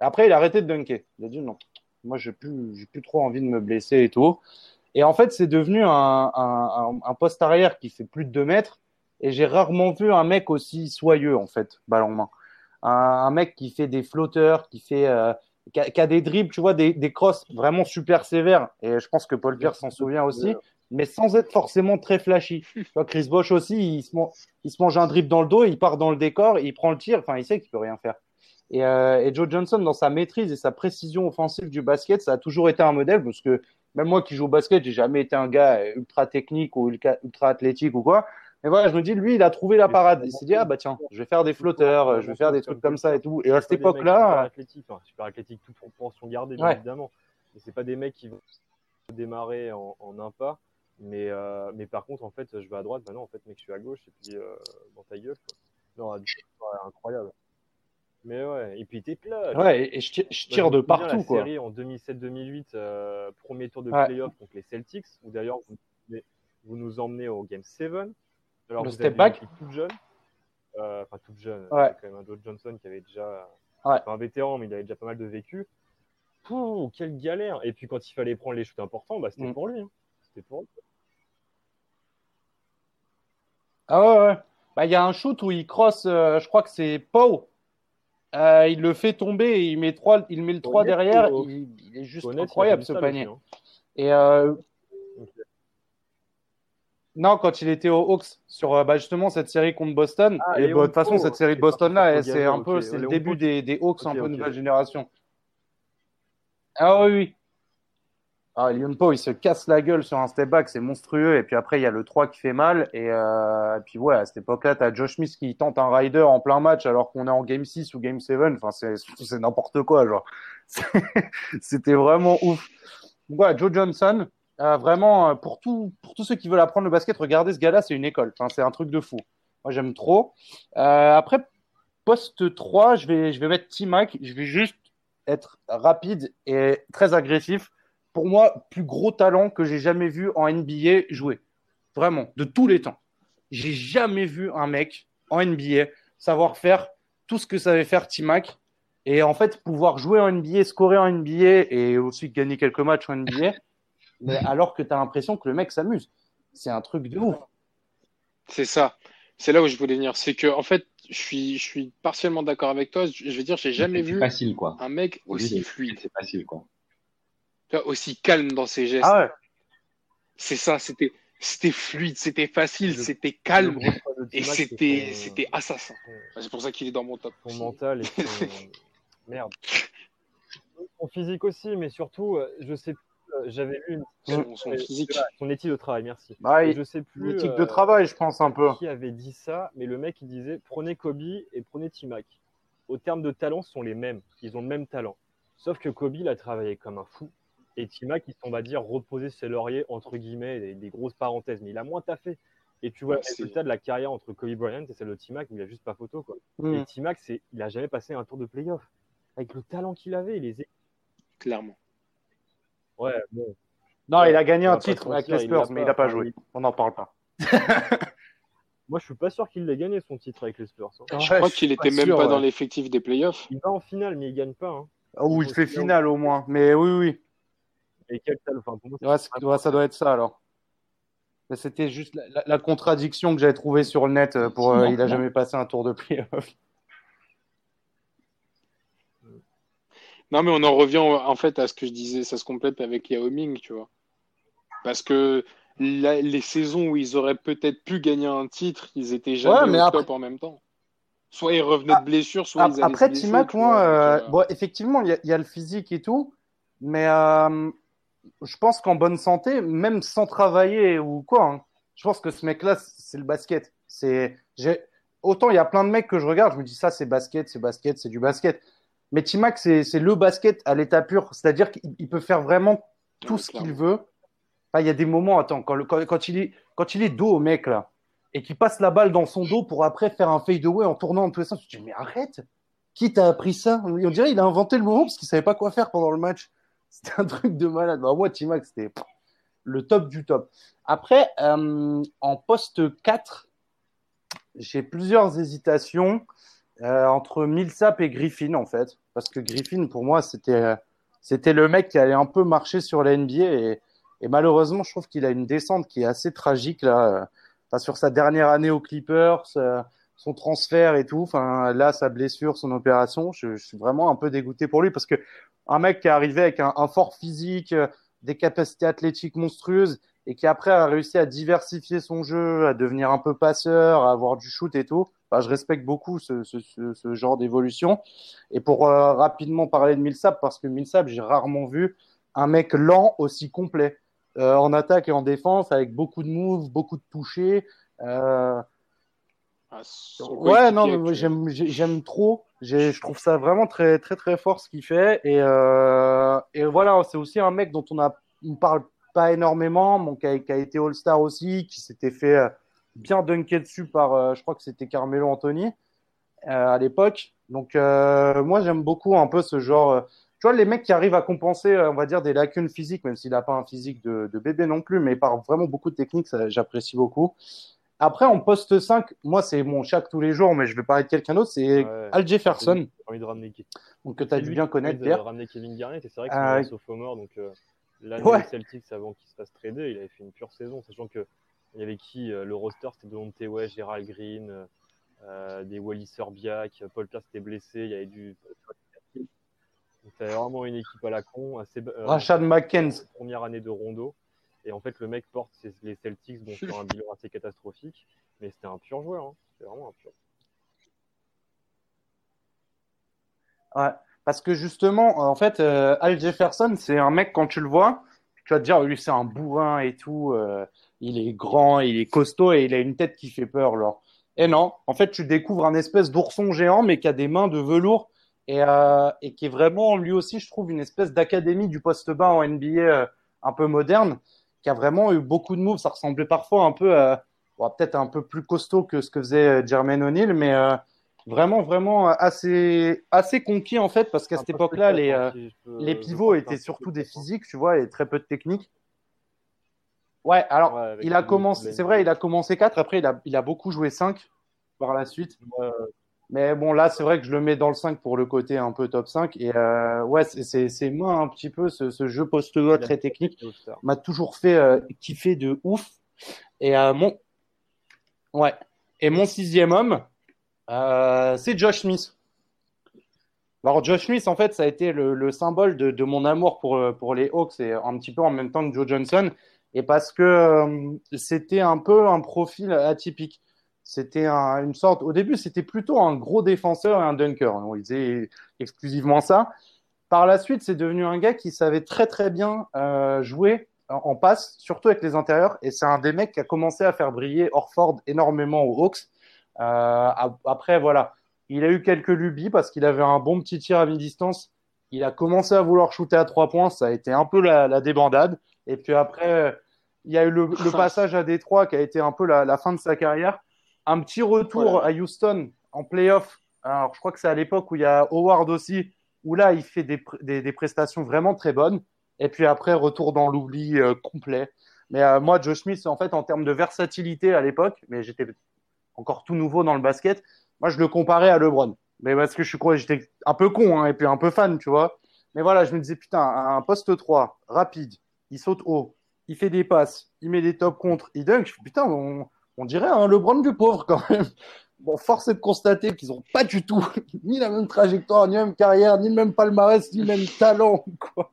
Après, il a arrêté de dunker. Il a dit non, moi j'ai plus, j'ai plus trop envie de me blesser et tout. Et en fait, c'est devenu un, un, un, poste arrière qui fait plus de 2 mètres. Et j'ai rarement vu un mec aussi soyeux en fait, ballon en main un, un, mec qui fait des flotteurs, qui fait euh, qui, a, qui, a, des dribbles, tu vois, des, des crosses vraiment super sévères. Et je pense que Paul Pierce s'en souvient aussi, mais sans être forcément très flashy. Tu vois, Chris Bosch aussi, il se, il se mange un dribble dans le dos, il part dans le décor, il prend le tir. Enfin, il sait qu'il peut rien faire. Et, euh, et, Joe Johnson, dans sa maîtrise et sa précision offensive du basket, ça a toujours été un modèle parce que même moi qui joue au basket, j'ai jamais été un gars ultra technique ou ultra, ultra athlétique ou quoi. Mais voilà, je me dis, lui, il a trouvé la parade. Il s'est dit, ah bah tiens, je vais faire des flotteurs, je vais faire des trucs comme ça et tout. Et à cette époque-là. Super athlétique, enfin, super athlétique, toute proportion gardée, bien évidemment. Mais c'est pas des mecs qui vont démarrer en, en un pas. Mais, euh, mais par contre, en fait, je vais à droite, bah non, en fait, mec, je suis à gauche, et puis euh, dans ta gueule. Quoi. Non, ouais, incroyable. Mais ouais, et puis t'es clutch. Ouais, et je tire, je tire de partout, la quoi. série en 2007-2008, euh, premier tour de ouais. playoff contre les Celtics, où d'ailleurs, vous, vous nous emmenez au Game 7. Alors, le step back toute jeune, euh, enfin toute jeune, ouais. quand même un Joe Johnson qui avait déjà, ouais. un vétéran, mais il avait déjà pas mal de vécu. Pouh, quelle galère Et puis quand il fallait prendre les shoots importants, bah, c'était mm. pour lui. Hein. C'était pour lui. Ah ouais, ouais. Bah, il y a un shoot où il cross, euh, je crois que c'est Pau. Euh, il le fait tomber et il met, trois, il met le 3 derrière. Il, est juste incroyable ce panier. Hein. Et euh... Non, quand il était au Hawks sur euh, bah, justement cette série contre Boston. Ah, et, bah, de toute façon, cette série de Boston là, c'est un peu, c'est le début des, des Hawks un peu nouvelle génération. Ah oui, oui. Ah, Po, il se casse la gueule sur un step back, c'est monstrueux. Et puis après, il y a le 3 qui fait mal. Et, euh, puis ouais, à cette époque-là, tu as Josh Smith qui tente un rider en plein match alors qu'on est en game 6 ou game 7. Enfin, c'est n'importe quoi, genre. C'était vraiment ouf. Donc voilà, Joe Johnson, euh, vraiment, pour, tout, pour tous ceux qui veulent apprendre le basket, regardez ce gars-là, c'est une école. C'est un truc de fou. Moi, j'aime trop. Euh, après, poste 3, je vais, je vais mettre T-Mac. Je vais juste être rapide et très agressif pour moi, plus gros talent que j'ai jamais vu en NBA jouer. Vraiment, de tous les temps. J'ai jamais vu un mec en NBA savoir faire tout ce que savait faire T-Mac. Et en fait, pouvoir jouer en NBA, scorer en NBA et aussi gagner quelques matchs en NBA, mais alors que tu as l'impression que le mec s'amuse. C'est un truc de ouf. C'est ça. C'est là où je voulais venir. C'est que, en fait, je suis, je suis partiellement d'accord avec toi. Je veux dire, j'ai jamais vu facile, quoi. un mec aussi fluide. C'est facile, quoi aussi calme dans ses gestes. Ah c'est ça, c'était c'était fluide, c'était facile, c'était calme et c'était c'était assassin. C'est pour ça qu'il est dans mon top. Son mental et merde. Son physique aussi, mais surtout, euh, je sais j'avais lu une... son, son, physique, son éthique de travail. Merci. Bah, je sais plus. L'éthique de euh, travail, je pense un peu. Qui avait dit ça Mais le mec, il disait prenez Kobe et prenez Timac. Au terme de talent, sont les mêmes. Ils ont le même talent. Sauf que Kobe, il a travaillé comme un fou et Tima qui sont, on va dire, reposer ses lauriers, entre guillemets, des, grosses parenthèses. Mais il a moins taffé. Et tu vois le résultat de la carrière entre Kobe Bryant et celle de T-Mac, il a juste pas photo. Quoi. Mm. Et T-Mac, il a jamais passé un tour de playoff. Avec le talent qu'il avait, il les Clairement. Ouais, bon. Non, il a gagné un titre avec les Spurs, mais il n'a pas joué. On n'en parle pas. Moi, je suis pas sûr qu'il ait gagné son titre avec les Spurs. Hein. Je crois qu'il était même pas dans l'effectif des playoffs. Il va en finale, mais il gagne pas. Hein. Oh, il fait finale au moins. Mais oui, oui. Et quel enfin, ouais, ça doit être ça alors. C'était juste la, contradiction que j'avais trouvée sur le net euh, pour euh, il a jamais passé un tour de playoff. Non, mais on en revient en fait à ce que je disais, ça se complète avec Yao Ming, tu vois. Parce que les saisons où ils auraient peut-être pu gagner un titre, ils étaient jamais au top en même temps. Soit ils revenaient de ah, blessure, soit ils allaient Après, Timac, moi, euh, bon, effectivement, il y, a le physique et tout, mais je pense qu'en bonne santé, même sans travailler ou quoi, hein, je pense que ce mec-là, c'est le basket. C'est, autant il y a plein de mecs que je regarde, je me dis ça, c'est basket, c'est basket, c'est du basket. Mais Timac, c'est, le basket à l'état pur. C'est-à-dire qu'il peut faire vraiment tout ce qu'il veut. il y a des moments, attends, quand, quand, il est, quand il est dos au mec, là, et qu'il passe la balle dans son dos pour après faire un fade away en tournant en tous les sens, tu te dis, mais arrête! Qui t'a appris ça? On dirait qu'il a inventé le mouvement parce qu'il savait pas quoi faire pendant le match. C'était un truc de malade. Bah, moi, T-Mac, c'était le top du top. Après, euh, en poste 4, j'ai plusieurs hésitations euh, entre Millsap et Griffin, en fait. Parce que Griffin, pour moi, c'était, c'était le mec qui allait un peu marcher sur la NBA. Et, malheureusement, je trouve qu'il a une descente qui est assez tragique, là. Enfin, sur sa dernière année aux Clippers, euh, son transfert et tout. Là, sa blessure, son opération, je, suis vraiment un peu dégoûté pour lui parce que un mec qui est arrivé avec un, fort physique, euh, des capacités athlétiques monstrueuses et qui après a réussi à diversifier son jeu, à devenir un peu passeur, à avoir du shoot et tout. je respecte beaucoup ce, ce, ce, genre d'évolution. Et pour euh, rapidement parler de Millsap, parce que Millsap, j'ai rarement vu un mec lent aussi complet euh, en attaque et en défense, avec beaucoup de moves, beaucoup de touchés. Euh, ah, ouais, non, j'aime trop. Je trouve ça vraiment très, très, très fort ce qu'il fait. Et, et voilà, c'est aussi un mec dont on a, on parle pas énormément, mais qui a, qui a été All-Star aussi, qui s'était fait euh, bien dunker dessus par, euh, je crois que c'était Carmelo Anthony à l'époque. Donc, moi, j'aime beaucoup un peu ce genre. tu vois, les mecs qui arrivent à compenser, on va dire, des lacunes physiques, même s'il n'a pas un physique de, de, bébé non plus, mais par vraiment beaucoup de techniques, j'apprécie beaucoup. Après, en poste 5, moi, c'est mon chat tous les jours, mais je vais parler de quelqu'un d'autre, c'est Al Jefferson. Envie de ramener Donc, que tu as dû bien connaître, Pierre. ramener Kevin Garnett, c'est vrai que c'est un sophomore, donc euh, l'année ouais. Celtics, avant qu'il se fasse trader, il avait fait une pure saison, sachant que il y avait qui euh, Le roster, c'était Dante West, Gerald Green, des Wally Serbiak, Paul Pierce était blessé, il y avait du. C'était vraiment une équipe à la con. Assez, Rashad McKenzie. Première année de Rondo. Et en fait, le mec porte les Celtics bon, sur un bilan assez catastrophique. Mais c'était un pur joueur. Hein. C'était vraiment un pur. Ouais, parce que justement, en fait, euh, Al Jefferson, c'est un mec, quand tu le vois, tu vas te dire, lui, c'est un bourrin et tout. Euh, il est grand, il est costaud et il a une tête qui fait peur. Alors. Et non, en fait, tu découvres un espèce d'ourson géant, mais qui a des mains de velours et, euh, qui est vraiment, lui aussi, je trouve, une espèce d'académie du poste bas en NBA euh, un peu moderne, qui a vraiment eu beaucoup de moves. Ça ressemblait parfois un peu à, peut-être un peu plus costaud que ce que faisait Jermaine O'Neal, mais vraiment, vraiment assez, assez conquis en fait, parce qu'à cette époque-là, les, euh, les pivots étaient surtout des physiques, tu vois, et très peu de technique. Ouais, alors il a commencé, c'est vrai, il a commencé 4, après il a, il a beaucoup joué 5 par la suite. Mais bon, là, c'est vrai que je le mets dans le 5 pour le côté un peu top 5. Et euh, ouais, c'est moi un petit peu ce, ce jeu post-go très technique m'a toujours fait euh, kiffer de ouf. Et euh, mon ouais, et mon sixième homme, euh, c'est Josh Smith. Alors Josh Smith, en fait, ça a été le, symbole de, mon amour pour, euh, pour les Hawks et un petit peu en même temps que Joe Johnson, et parce que euh, c'était un peu un profil atypique. C'était une sorte, au début, c'était plutôt un gros défenseur et un dunker. On disait exclusivement ça. Par la suite, c'est devenu un gars qui savait très très bien jouer en, passe, surtout avec les intérieurs. Et c'est un des mecs qui a commencé à faire briller Orford énormément aux Hawks. Euh, après, voilà, il a eu quelques lubies parce qu'il avait un bon petit tir à mi-distance. Il a commencé à vouloir shooter à trois points, ça a été un peu la, débandade. Et puis après, il y a eu le, passage à Détroit qui a été un peu la, fin de sa carrière. Un petit retour à Houston en playoff. Alors, je crois que c'est à l'époque où il y a Howard aussi, où là, il fait des, des, prestations vraiment très bonnes. Et puis après, retour dans l'oubli euh, complet. Mais euh, moi, Joe Smith, en fait, en termes de versatilité à l'époque, mais j'étais encore tout nouveau dans le basket. Moi, je le comparais à LeBron. Mais parce que je suis j'étais un peu con hein, et puis un peu fan, tu vois. Mais voilà, je me disais, putain, un poste 3, rapide, il saute haut, il fait des passes, il met des top contre, il dunk. Putain, on, on dirait un LeBron du pauvre quand même. Bon, force est de constater qu'ils n'ont pas du tout ni la même trajectoire, ni la même carrière, ni le même palmarès, ni le même talent, quoi.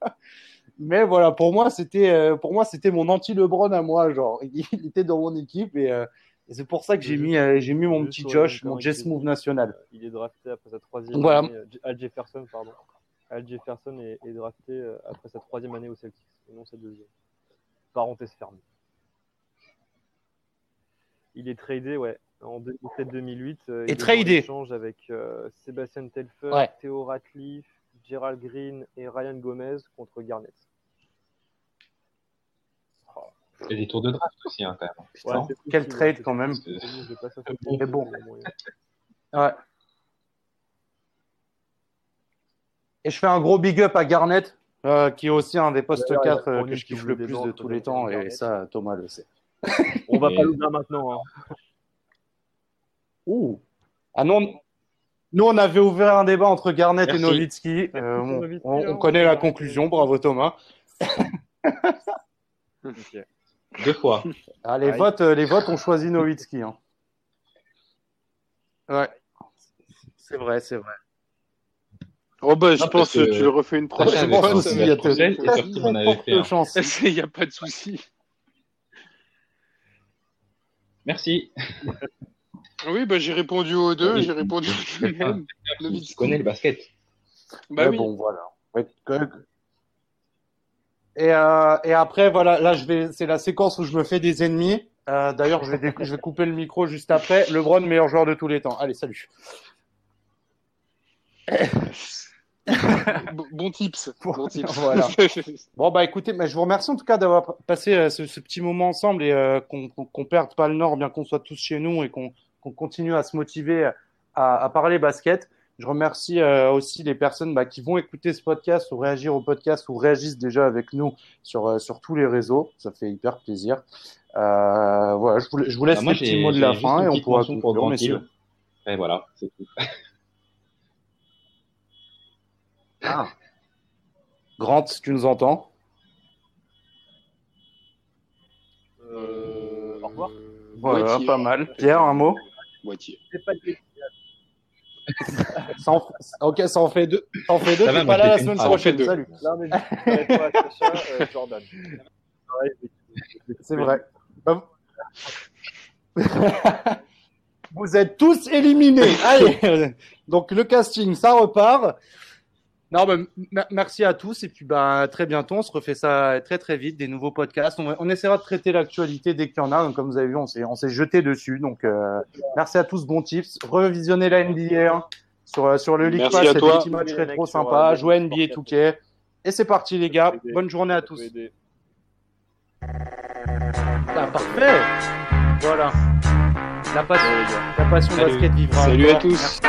Mais voilà, pour moi, c'était, euh, pour moi, c'était mon anti-LeBron à moi, genre. Il était dans mon équipe et, euh, et c'est pour ça que j'ai mis, euh, j'ai mis mon petit Josh, mon Jess Move national. Il est drafté après sa troisième année. Euh, Al Jefferson, pardon. Al Jefferson est, drafté euh, après sa troisième année au Celtics, et non sa deuxième. Parenthèse fermée. Il est tradé, ouais, en 2007-2008. et tradé. échange avec Sébastien Telfer, Theo Ratliff, Gerald Green et Ryan Gomez contre Garnett. Et des tours de draft aussi, hein, quand même. quel trade quand même. Mais bon. Ouais. Et je fais un gros big up à Garnett, euh, qui est aussi un des postes 4 euh, que je kiffe le plus de tous les temps, et ça, Thomas le sait. On va pas l'ouvrir maintenant. Hein. Ouh. Ah non, nous, on avait ouvert un débat entre Garnett et Nowitzki. Euh, on, hein. connaît la conclusion. Bravo, Thomas. Deux fois. Ah, les, votes, euh, les votes ont choisi Nowitzki. Hein. Ouais. C'est vrai, c'est vrai. Oh bah, je pense que tu le refais une prochaine fois. Il n'y a, pas de souci. Merci. Oui, bah, j'ai répondu aux deux, j'ai répondu au même. Tu connais le basket. Bah, oui. Bon, voilà. Et, euh, et après, voilà, là, je vais, c'est la séquence où je me fais des ennemis. Euh, D'ailleurs, je vais, je vais couper le micro juste après. LeBron, meilleur joueur de tous les temps. Allez, salut. bon tips. Bon, tips. voilà. bon bah écoutez, mais je vous remercie en tout cas d'avoir passé euh, ce, ce, petit moment ensemble et euh, qu'on qu perde pas le nord, bien qu'on soit tous chez nous et qu'on continue à se motiver à, à parler basket. Je remercie euh, aussi les personnes bah, qui vont écouter ce podcast ou réagir au podcast ou réagissent déjà avec nous sur, euh, sur tous les réseaux. Ça fait hyper plaisir. Euh, voilà, je vous, je vous laisse bah, les petits mots de la fin et on pourra conclure, messieurs. Et voilà, c'est tout. ah. Grant, tu nous entends? Euh, Au revoir. Voilà, pas mal. Pierre, un mot? Moitié. Ça en, ok, ça en fait deux. Ça en fait deux. T'es pas là la semaine prochaine. Salut. Non, mais je toi, Sacha, euh, Jordan. C'est vrai. Vous êtes tous éliminés. Allez. Donc le casting, ça repart. Non, bah, merci à tous et puis bah, très bientôt, on se refait ça très très vite, des nouveaux podcasts. On, on essaiera de traiter l'actualité dès qu'il y en a. Donc, comme vous avez vu, on s'est on s'est jeté dessus. Donc euh, merci à tous, bons tips. Revisionnez la NBA hein, sur sur le League Pass, c'est des petits matchs rétro sympas. Jouez NBA 2K et c'est parti les gars. Bonne journée à tous. Ah, parfait. Voilà. La passion, la passion basket vivra. Salut à tous.